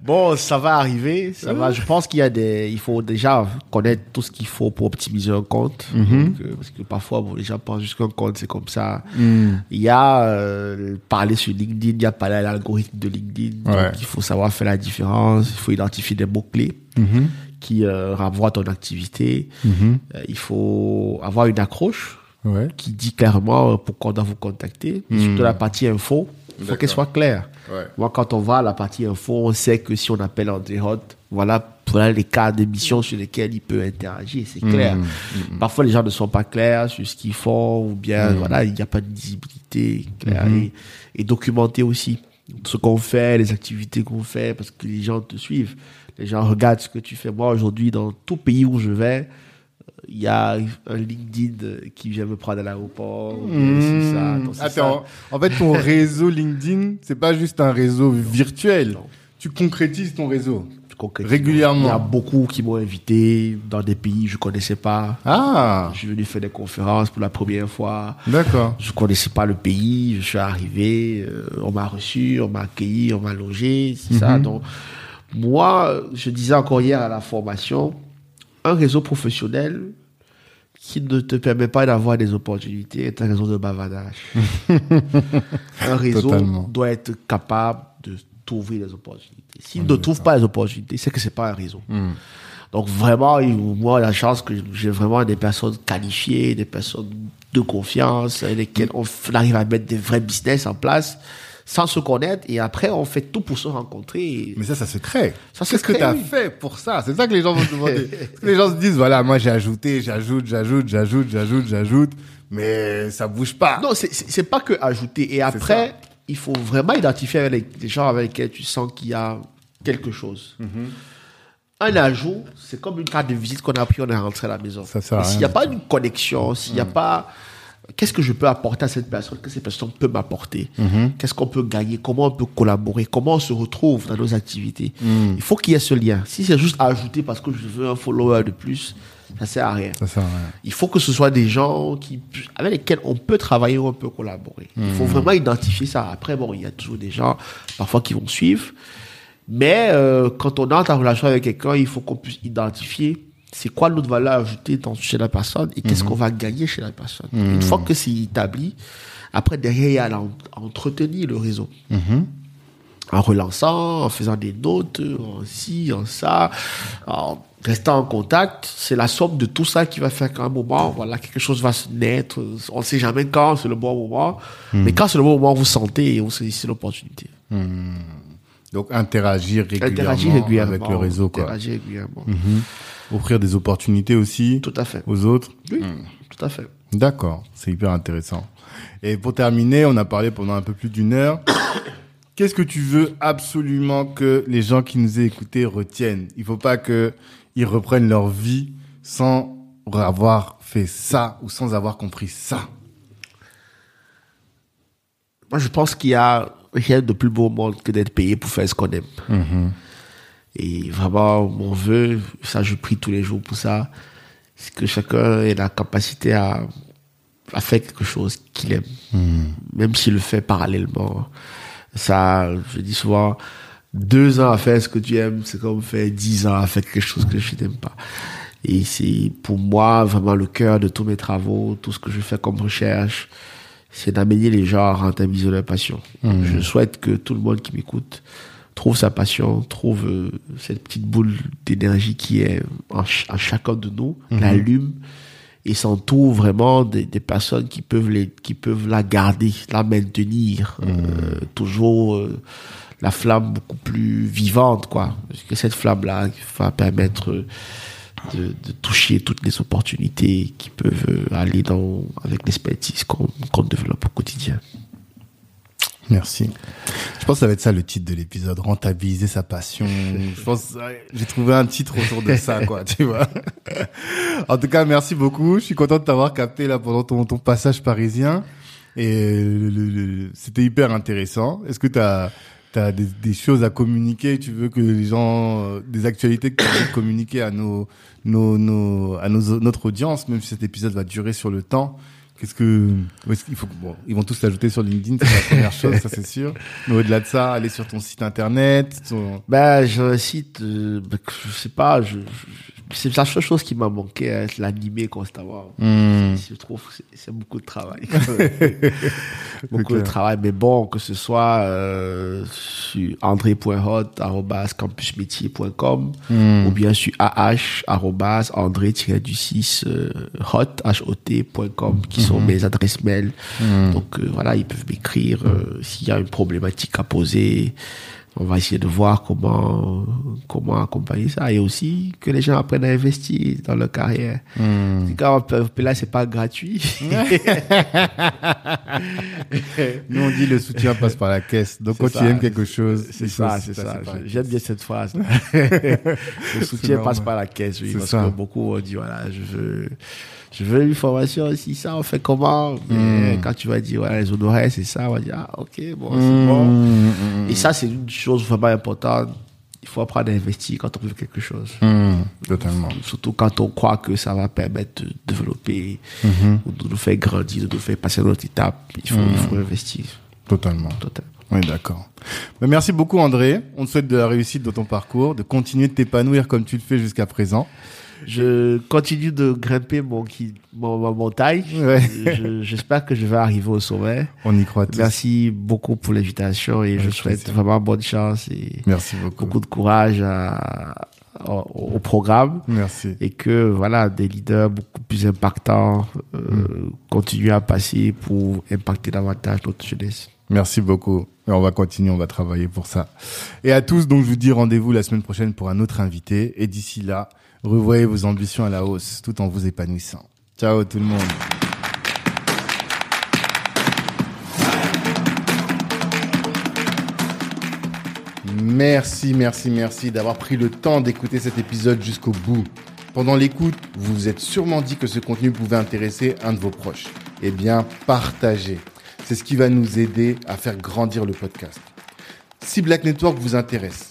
bon, ça va arriver. Ça va. Je pense qu'il y a des. Il faut déjà connaître tout ce qu'il faut pour optimiser un compte. Mhm. Euh, parce que parfois, bon, les gens pensent juste qu'un compte, c'est comme ça. Mhm. Il y a euh, parler sur LinkedIn, il y a parler à l'algorithme de LinkedIn. Ouais. Il faut savoir faire la différence. Il faut identifier des mots-clés mhm. qui euh, renvoient ton activité. Mhm. Euh, il faut avoir une accroche qui dit clairement pourquoi on doit vous contacter. Mhm. Surtout la partie info, il faut qu'elle soit claire. Moi, quand on va à la partie info, on sait que si on appelle André Hot, voilà, voilà les cas d'émission sur lesquels il peut interagir, c'est clair. Parfois, les gens ne sont pas clairs sur ce qu'ils font, ou bien, voilà, il n'y a pas de visibilité claire et, et documentée aussi ce qu'on fait, les activités qu'on fait, parce que les gens te suivent. Les gens regardent ce que tu fais. Moi, aujourd'hui, dans tout pays où je vais, il y a un LinkedIn qui vient me prendre à l'aéroport. Mmh. Attends, en fait, ton réseau LinkedIn, c'est pas juste un réseau virtuel. Tu concrétises ton réseau. Régulièrement. Il y a beaucoup qui m'ont invité dans des pays que je connaissais pas. Ah. Je suis venu faire des conférences pour la première fois. D'accord. Je connaissais pas le pays. Je suis arrivé. Euh, on m'a reçu, on m'a accueilli, on m'a logé. C'est ça. Mhm. Donc, moi, je disais encore hier à la formation, un réseau professionnel qui ne te permet pas d'avoir des opportunités est un réseau de bavardage. un réseau doit être capable de trouver des opportunités. S'il ne trouve pas les opportunités, c'est que c'est pas un réseau. Hmm. Donc vraiment, moi, la chance que j'ai vraiment des personnes qualifiées, des personnes de confiance, avec lesquelles on arrive à mettre des vrais business en place sans se connaître et après on fait tout pour se rencontrer. Mais ça, ça se crée. Qu'est-ce que tu as fait pour ça? C'est ça que les gens vont se demander. les gens se disent, voilà, moi j'ai ajouté, j'ajoute, j'ajoute, j'ajoute, j'ajoute, j'ajoute, mais ça bouge pas. Non, c'est pas que ajouter. Et après, il faut vraiment identifier avec les, gens avec lesquels tu sens qu'il y a quelque chose. Mhm. Un ajout, c'est comme une carte de visite qu'on a pris, on est rentré à la maison. S'il n'y a pas une connexion, s'il n'y a mhm. pas qu'est-ce que je peux apporter à cette personne, que cette personne peut m'apporter, mhm. qu'est-ce qu'on peut gagner, comment on peut collaborer, comment on se retrouve dans nos activités? Il faut qu'il y ait ce lien. Si c'est juste ajouter parce que je veux un follower de plus, ça sert à rien. Ça sert à rien. Il faut que ce soit des gens qui, avec lesquels on peut travailler ou on peut collaborer. Il faut hmm. vraiment identifier ça. Après, bon, il y a toujours des gens, parfois, qui vont suivre. Mais euh, quand on entre en relation avec quelqu'un, il faut qu'on puisse identifier c'est quoi notre valeur ajoutée dans, chez la personne et qu'est-ce qu'on va gagner chez la personne? Une fois que c'est établi, après derrière, il y a à entretenir le réseau. En relançant, en faisant des notes, en ci, en ça, en restant en contact. C'est la somme de tout ça qui va faire qu'à un moment, voilà, quelque chose va se naître. On ne sait jamais quand c'est le bon moment. Mais quand c'est le bon moment, vous sentez et vous saisissez l'opportunité. Donc interagir régulièrement, Interagir régulièrement avec le réseau, quoi. Interagir régulièrement. Offrir des opportunités aussi Tout à fait. aux autres. Oui, tout à fait. D'accord, c'est hyper intéressant. Et pour terminer, on a parlé pendant un peu plus d'une heure. Qu'est-ce que tu veux absolument que les gens qui nous aient écoutés retiennent? Il faut pas que ils reprennent leur vie sans avoir fait ça ou sans avoir compris ça. Moi, je pense qu'il y a rien de plus beau au monde que d'être payé pour faire ce qu'on aime. Et vraiment, mon vœu, ça, je prie tous les jours pour ça, c'est que chacun ait la capacité à, à faire quelque chose qu'il aime, même s'il le fait parallèlement. Ça, je dis souvent, deux ans à faire ce que tu aimes, c'est comme faire dix ans à faire quelque chose que je n'aime pas. Et c'est pour moi vraiment le cœur de tous mes travaux, tout ce que je fais comme recherche, c'est d'amener les gens à rentabiliser leur passion. Je souhaite que tout le monde qui m'écoute trouve sa passion, trouve euh, cette petite boule d'énergie qui est en, ch- en chacun de nous, l'allume et s'entoure vraiment des, des personnes qui peuvent les, qui peuvent la garder, la maintenir, euh, toujours euh, la flamme beaucoup plus vivante, quoi. Parce que cette flamme-là va permettre de, de toucher toutes les opportunités qui peuvent euh, aller dans, avec l'expertise qu'on qu'on développe au quotidien. Merci. Je pense que ça va être ça le titre de l'épisode, rentabiliser sa passion. Je pense, ouais, j'ai trouvé un titre autour de ça, quoi, tu vois. En tout cas, merci beaucoup. Je suis content de t'avoir capté là pendant ton, ton passage parisien. Et le- c'était hyper intéressant. Est-ce que tu as, des, des choses à communiquer Tu veux que les gens, euh, des actualités que tu veux communiquer à nos, nos, nos, à nos, notre audience, même si cet épisode va durer sur le temps Qu'est-ce que, est-ce qu'il faut bon, ils vont tous l'ajouter sur LinkedIn, c'est la première chose, ça c'est sûr. Mais au-delà de ça, aller sur ton site internet, ton- Ben, j'ai un site, euh, que je sais pas, je, je- c'est la seule chose qui m'a manqué, hein, c'est l'animer constamment. Hmm. Je trouve que c'est- beaucoup de travail. beaucoup de clair. travail, mais bon, que ce soit euh, sur andré.hot, arrobas campusmétier.com, Hmm. ou bien sur ah, arrobas andré-du-6 euh, qui sont mes adresses mail. Donc euh, voilà, ils peuvent m'écrire euh, s'il y a une problématique à poser. On va essayer de voir comment comment accompagner ça et aussi que les gens apprennent à investir dans leur carrière. C'est Quand on peut- là, c'est pas gratuit. Nous on dit le soutien passe par la caisse. Donc quand ça. tu aimes quelque chose, C'est ça, c'est ça. J'aime bien cette phrase. le soutien passe par la caisse, oui, parce ça. que beaucoup ont dit voilà, je veux, je veux une formation aussi, ça, on fait comment? Mais Hmm. quand tu vas dire voilà, les honoraires, c'est ça, on va dire ah, ok, bon, c'est Hmm, bon. hmm, Et ça, c'est une chose vraiment importante. Il faut apprendre à investir quand on veut quelque chose. hmm. Totalement. Surtout quand on croit que ça va permettre de développer Hmm. ou de nous faire grandir, de nous faire passer à notre étape. Il faut, il faut investir. Totalement. Total. Oui, d'accord. Merci beaucoup, André. On te souhaite de la réussite dans ton parcours, de continuer de t'épanouir comme tu le fais jusqu'à présent. Je continue de grimper mon, qui- mon, ma montagne. Ouais. Je- J'espère que je vais arriver au sommet. On y croit tous. Merci beaucoup pour l'invitation et je souhaite plaisir. vraiment bonne chance et Merci beaucoup. beaucoup de courage à- au, au programme Merci. et que voilà des leaders beaucoup plus impactants euh, Mm. continuent à passer pour impacter davantage notre jeunesse. Merci beaucoup. Et on va continuer, on va travailler pour ça. Et à tous, donc, je vous dis rendez-vous la semaine prochaine pour un autre invité. Et d'ici là, revoyez vos ambitions à la hausse tout en vous épanouissant. Ciao tout le monde. Merci, merci, merci d'avoir pris le temps d'écouter cet épisode jusqu'au bout. Pendant l'écoute, vous vous êtes sûrement dit que ce contenu pouvait intéresser un de vos proches. Eh bien, partagez. C'est ce qui va nous aider à faire grandir le podcast. Si Black Network vous intéresse,